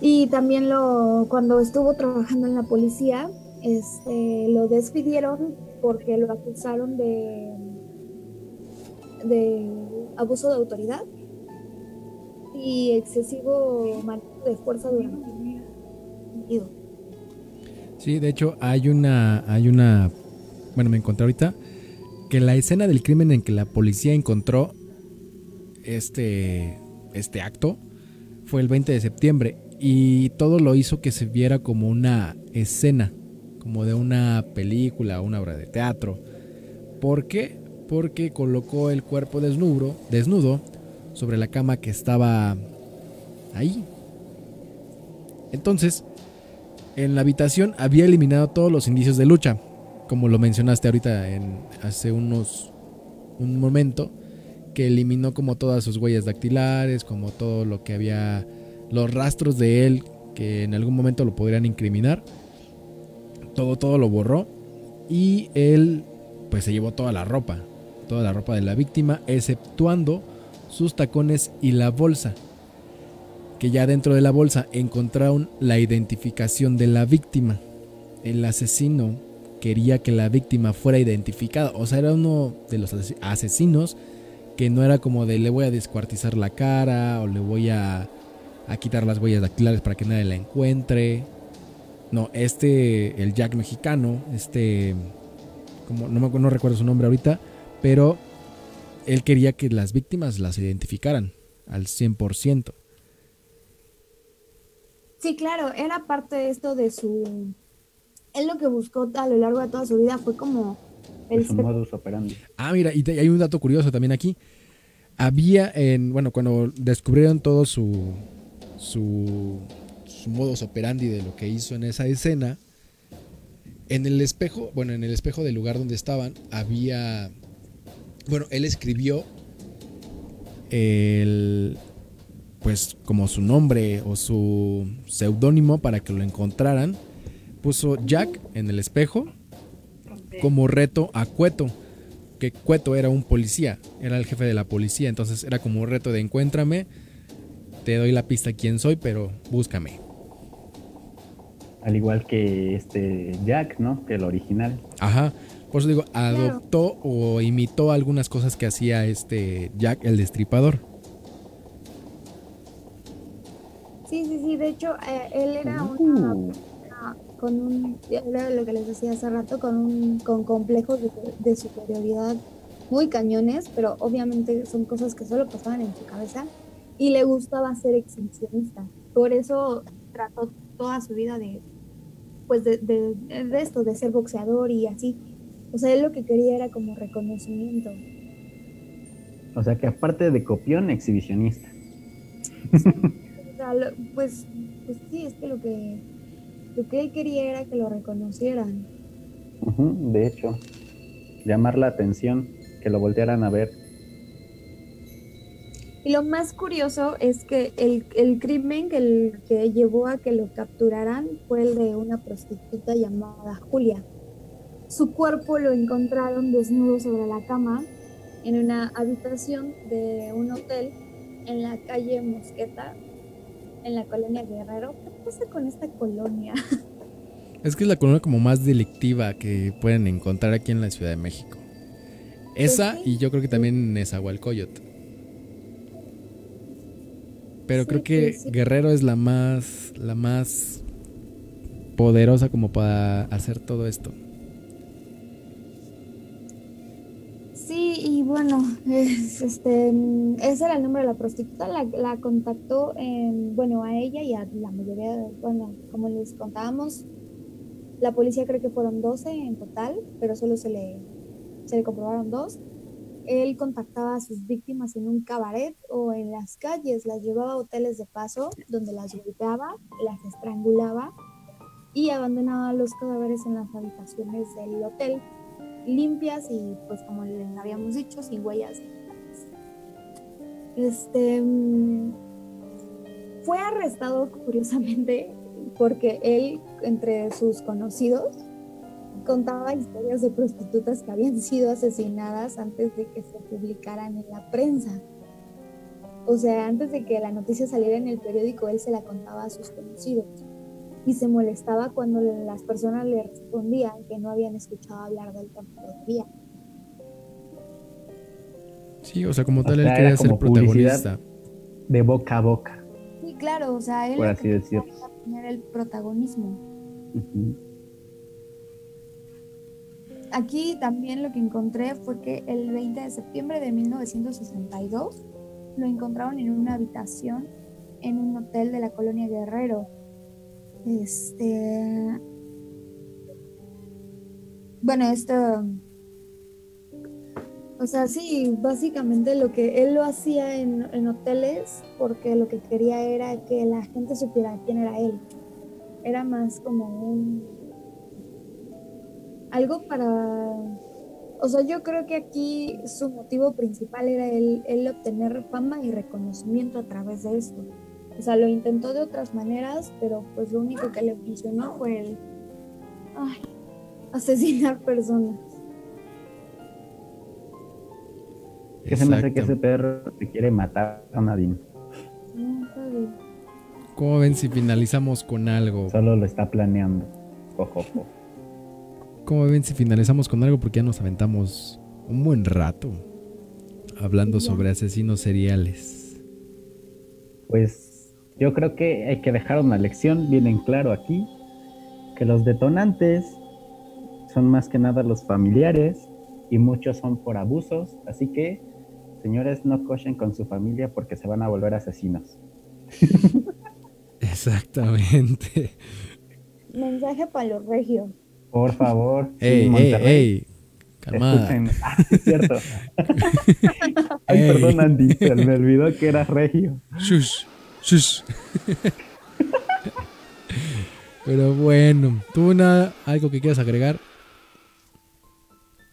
Y también lo, cuando estuvo trabajando en la policía, este, lo despidieron porque lo acusaron de, de abuso de autoridad y excesivo manejo de fuerza durante Sí, de hecho hay una, hay una, bueno, me encontré ahorita que la escena del crimen en que la policía encontró este, este acto fue el 20 de septiembre y todo lo hizo que se viera como una escena, como de una película una obra de teatro. ¿Por qué? Porque colocó el cuerpo desnudo, desnudo sobre la cama que estaba ahí. Entonces, en la habitación había eliminado todos los indicios de lucha, como lo mencionaste ahorita en hace unos un momento que eliminó como todas sus huellas dactilares, como todo lo que había, los rastros de él que en algún momento lo podrían incriminar. Todo, todo lo borró. Y él, pues se llevó toda la ropa, toda la ropa de la víctima, exceptuando sus tacones y la bolsa. Que ya dentro de la bolsa encontraron la identificación de la víctima. El asesino quería que la víctima fuera identificada. O sea, era uno de los asesinos que no era como de le voy a descuartizar la cara o le voy a, quitar las huellas dactilares para que nadie la encuentre. No, este, el Jack mexicano, este, como no, me, no recuerdo su nombre ahorita, pero él quería que las víctimas las identificaran al 100%. Sí, claro, era parte de esto de su... Él lo que buscó a lo largo de toda su vida fue como Ah, mira, y hay un dato curioso también aquí. Había en, bueno, cuando descubrieron todo su, su, su modus operandi de lo que hizo en esa escena, en el espejo, bueno, en el espejo del lugar donde estaban, había, bueno, él escribió el, pues como su nombre o su seudónimo para que lo encontraran. Puso Jack en el espejo como reto a Cueto, que Cueto era un policía, era el jefe de la policía, entonces era como un reto de encuéntrame, te doy la pista quién soy, pero búscame. Al igual que este Jack, ¿no? Que el original. Ajá. Por eso digo, adoptó o imitó algunas cosas que hacía este Jack el destripador. Sí, sí, sí. De hecho, eh, él era uh. una con un, era lo que les decía hace rato, con, un, con complejos de, superioridad muy cañones, pero obviamente son cosas que solo pasaban en su cabeza y le gustaba ser exhibicionista. Por eso trató toda su vida de pues de, de, de esto, de ser boxeador y así. O sea, él lo que quería era como reconocimiento. O sea que aparte de copión, exhibicionista. O sea, lo- pues, pues sí, es que lo que lo que él quería era que lo reconocieran. De hecho, llamar la atención, que lo voltearan a ver. Y lo más curioso es que el, el crimen que, el- que llevó a que lo capturaran fue el de una prostituta llamada Julia. Su cuerpo lo encontraron desnudo sobre la cama en una habitación de un hotel en la calle Mosqueta, en la colonia Guerrero. ¿Qué pasa con esta colonia? Es que es la colonia como más delictiva que pueden encontrar aquí en la Ciudad de México. Esa sí. y yo creo que también Nezahualcóyotl. Pero Sí, creo que pues sí. Guerrero es la más la más poderosa como para hacer todo esto. Y bueno, es, este, ese era el nombre de la prostituta. La, la contactó, en, bueno, a ella y a la mayoría, de- bueno, como les contábamos, la policía cree que fueron 12 en total, pero solo se le, se le comprobaron dos. Él contactaba a sus víctimas en un cabaret o en las calles, las llevaba a hoteles de paso donde las golpeaba, las estrangulaba y abandonaba los cadáveres en las habitaciones del hotel limpias y pues como les habíamos dicho, sin huellas. Este mm, fue arrestado curiosamente porque él entre sus conocidos contaba historias de prostitutas que habían sido asesinadas antes de que se publicaran en la prensa. O sea, antes de que la noticia saliera en el periódico, él se la contaba a sus conocidos y se molestaba cuando las personas le respondían que no habían escuchado hablar del tema todavía. Sí, o sea, como O tal él sea, quería era ser como publicidad. protagonista. De boca a boca. Sí, claro, o sea, él Por así quería decirlo. era el protagonismo. Aquí también lo que encontré fue que el 20 de septiembre de 1962 lo encontraron en una habitación en un hotel de la colonia Guerrero. Este. Bueno, esto. O sea, sí, básicamente lo que él lo hacía en, en hoteles porque lo que quería era que la gente supiera quién era él. Era más como un algo para... O sea, yo creo que aquí su motivo principal era el, el obtener fama y reconocimiento a través de esto. O sea, lo intentó de otras maneras, pero pues lo único que le funcionó fue el ay, asesinar personas. Que se me hace que ese perro te quiere matar a Nadine. No. ¿Cómo ven si finalizamos con algo? Solo lo está planeando. Jojojo. ¿Cómo ven si finalizamos con algo? Porque ya nos aventamos un buen rato hablando sobre asesinos seriales. Pues yo creo que hay que dejar una lección bien en claro aquí, que los detonantes son más que nada los familiares y muchos son por abusos, así que señores no cochen con su familia porque se van a volver asesinos. Exactamente. Mensaje para los regios. Por favor, sí, ey, ey, Monterrey, ey. Calmada. Ah, sí, es cierto. Ay, Ey. perdón, Andy, se me olvidó que era regio. Shush, shush. Pero bueno, ¿tú una, algo que quieras agregar?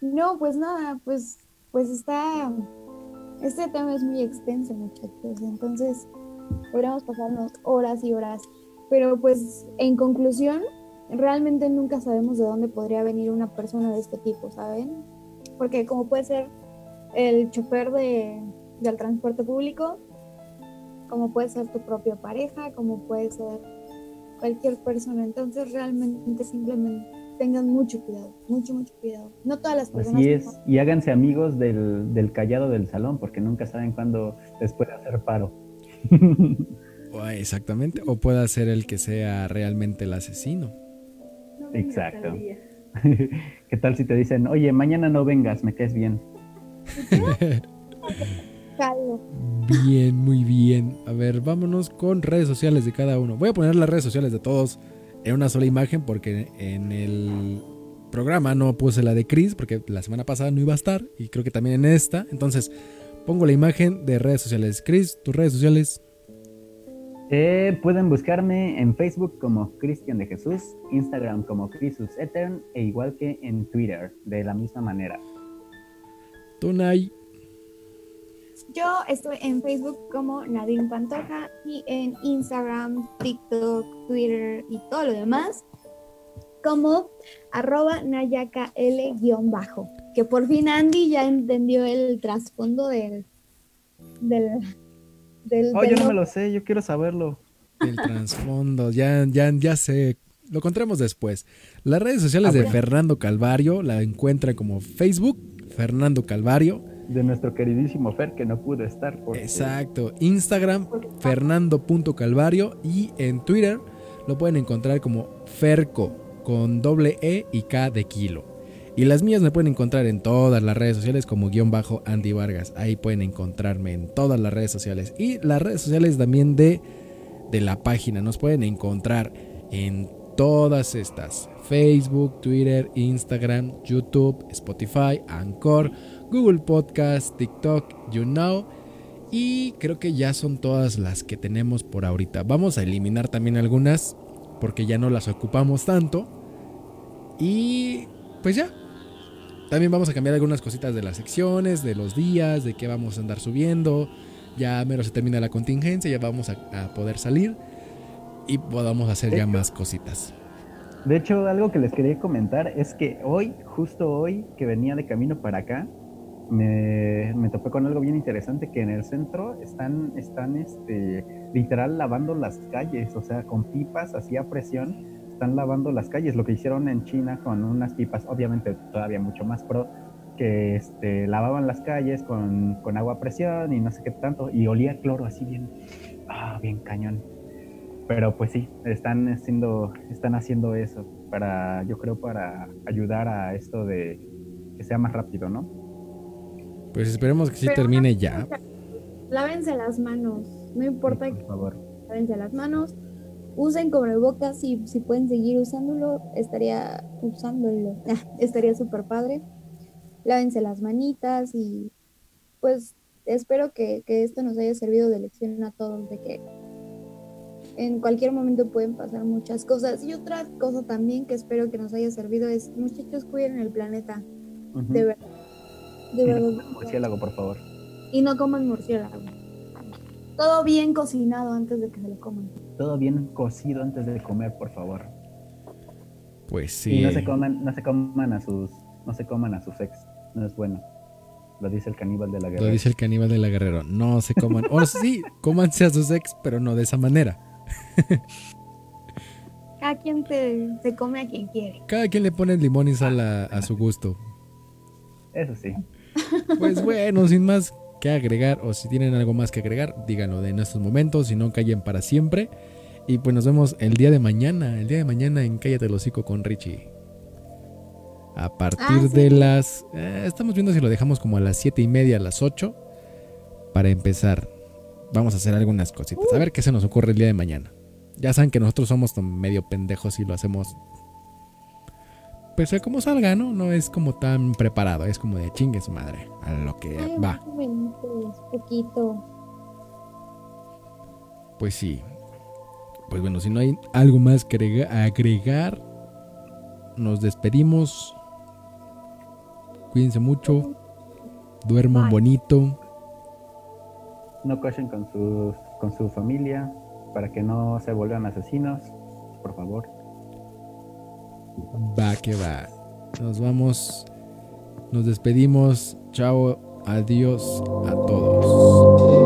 No, pues nada, pues, pues está. Este tema es muy extenso, muchachos. Entonces, podríamos pasarnos horas y horas. Pero, pues, en conclusión, realmente nunca sabemos de dónde podría venir una persona de este tipo, ¿saben? Porque, como puede ser el chofer de, del transporte público, como puede ser tu propia pareja, como puede ser cualquier persona. Entonces, realmente, simplemente tengan mucho cuidado, mucho, mucho cuidado. No todas las personas. Así es, y háganse amigos del, del callado del salón porque nunca saben cuándo les puede hacer paro. Exactamente. O pueda ser el que sea realmente el asesino. No Exacto. ¿Qué tal si te dicen, oye, mañana no vengas, me caes bien? Caldo. Bien, muy bien. A ver, vámonos con redes sociales de cada uno. Voy a poner las redes sociales de todos en una sola imagen porque en el programa no puse la de Chris porque la semana pasada no iba a estar y creo que también en esta. Entonces pongo la imagen de redes sociales. Chris, tus redes sociales. Eh, pueden buscarme en Facebook como Cristian de Jesús, Instagram como Crisus Etern e igual que en Twitter, de la misma manera. Tunay. Yo estoy en Facebook como Nadine Pantoja y en Instagram, TikTok, Twitter y todo lo demás como arroba nayakal-bajo. Que por fin Andy ya entendió el trasfondo del... del, del Oh, yo no me lo sé, yo quiero saberlo. El trasfondo, ya, ya, ya sé. Lo encontremos después. Las redes sociales Ah, de bueno. Fernando Calvario la encuentran como Facebook, Fernando Calvario. De nuestro queridísimo Fer que no pudo estar. Exacto. Instagram, fernando.calvario. Y en Twitter lo pueden encontrar como Ferco, con doble E y K de kilo. Y las mías me pueden encontrar en todas las redes sociales como guion bajo Andy Vargas. Ahí pueden encontrarme en todas las redes sociales. Y las redes sociales también de, de la página. Nos pueden encontrar en todas estas. Facebook, Twitter, Instagram, YouTube, Spotify, Anchor, Google Podcast, TikTok, You Know. Y creo que ya son todas las que tenemos por ahorita. Vamos a eliminar también algunas porque ya no las ocupamos tanto. Y pues ya. También vamos a cambiar algunas cositas de las secciones, de los días, de qué vamos a andar subiendo. Ya mero se termina la contingencia, ya vamos a, a poder salir y podamos hacer ya más cositas. De hecho, algo que les quería comentar es que hoy, justo hoy, que venía de camino para acá, me, topé con algo bien interesante, que en el centro están, están este, literal lavando las calles, o sea, con pipas así a presión, están lavando las calles, lo que hicieron en China con unas pipas, obviamente todavía mucho más pro, que este, lavaban las calles con, con agua a presión y no sé qué tanto, y olía cloro así bien, ah, bien cañón. Pero pues sí, están haciendo, están haciendo eso para, yo creo, para ayudar a esto de que sea más rápido, ¿no? Pues esperemos que sí Pero- termine ya. Lávense las manos, no importa Sí, por favor. lávense las manos, usen cubrebocas y si pueden seguir usándolo, estaría usándolo, ah, estaría súper padre. Lávense las manitas y pues espero que, que esto nos haya servido de lección a todos, de que en cualquier momento pueden pasar muchas cosas. Y otra cosa también que espero que nos haya servido es, muchachos, cuiden el planeta, de verdad. De Y no verdad. coman murciélago, por favor. Y no coman murciélago. Todo bien cocinado antes de que se lo coman. Todo bien cocido antes de comer, por favor. Pues sí. Y no se coman, no se coman a sus, no se coman a sus ex. No es bueno. Lo dice el caníbal de la guerra. Lo dice el caníbal de la guerrero. No se coman. O sí, cómanse a sus ex, pero no de esa manera. Cada quien se, se come a quien quiere. Cada quien le pone limón y sal a, a su gusto. Eso sí. Pues bueno, sin más que agregar, o si tienen algo más que agregar, díganlo de en estos momentos, si no callen para siempre. Y pues nos vemos el día de mañana, el día de mañana en Cállate el hocico con Richie. A partir Ah, sí. de las... eh, estamos viendo si lo dejamos como a las siete y media, a las 8, para empezar. Vamos a hacer algunas cositas. A ver qué se nos ocurre el día de mañana. Ya saben que nosotros somos medio pendejos y lo hacemos... Pues a como salga, ¿no? No es como tan preparado, es como de chingue su madre, a lo que Ay, va. poquito. Pues sí. Pues bueno, si no hay algo más que agrega- agregar, nos despedimos. Cuídense mucho. Duerman Bye. bonito. No cochen con sus, con su familia para que no se vuelvan asesinos, por favor. Va que va. Nos vamos. Nos despedimos. Chao. Adiós a todos.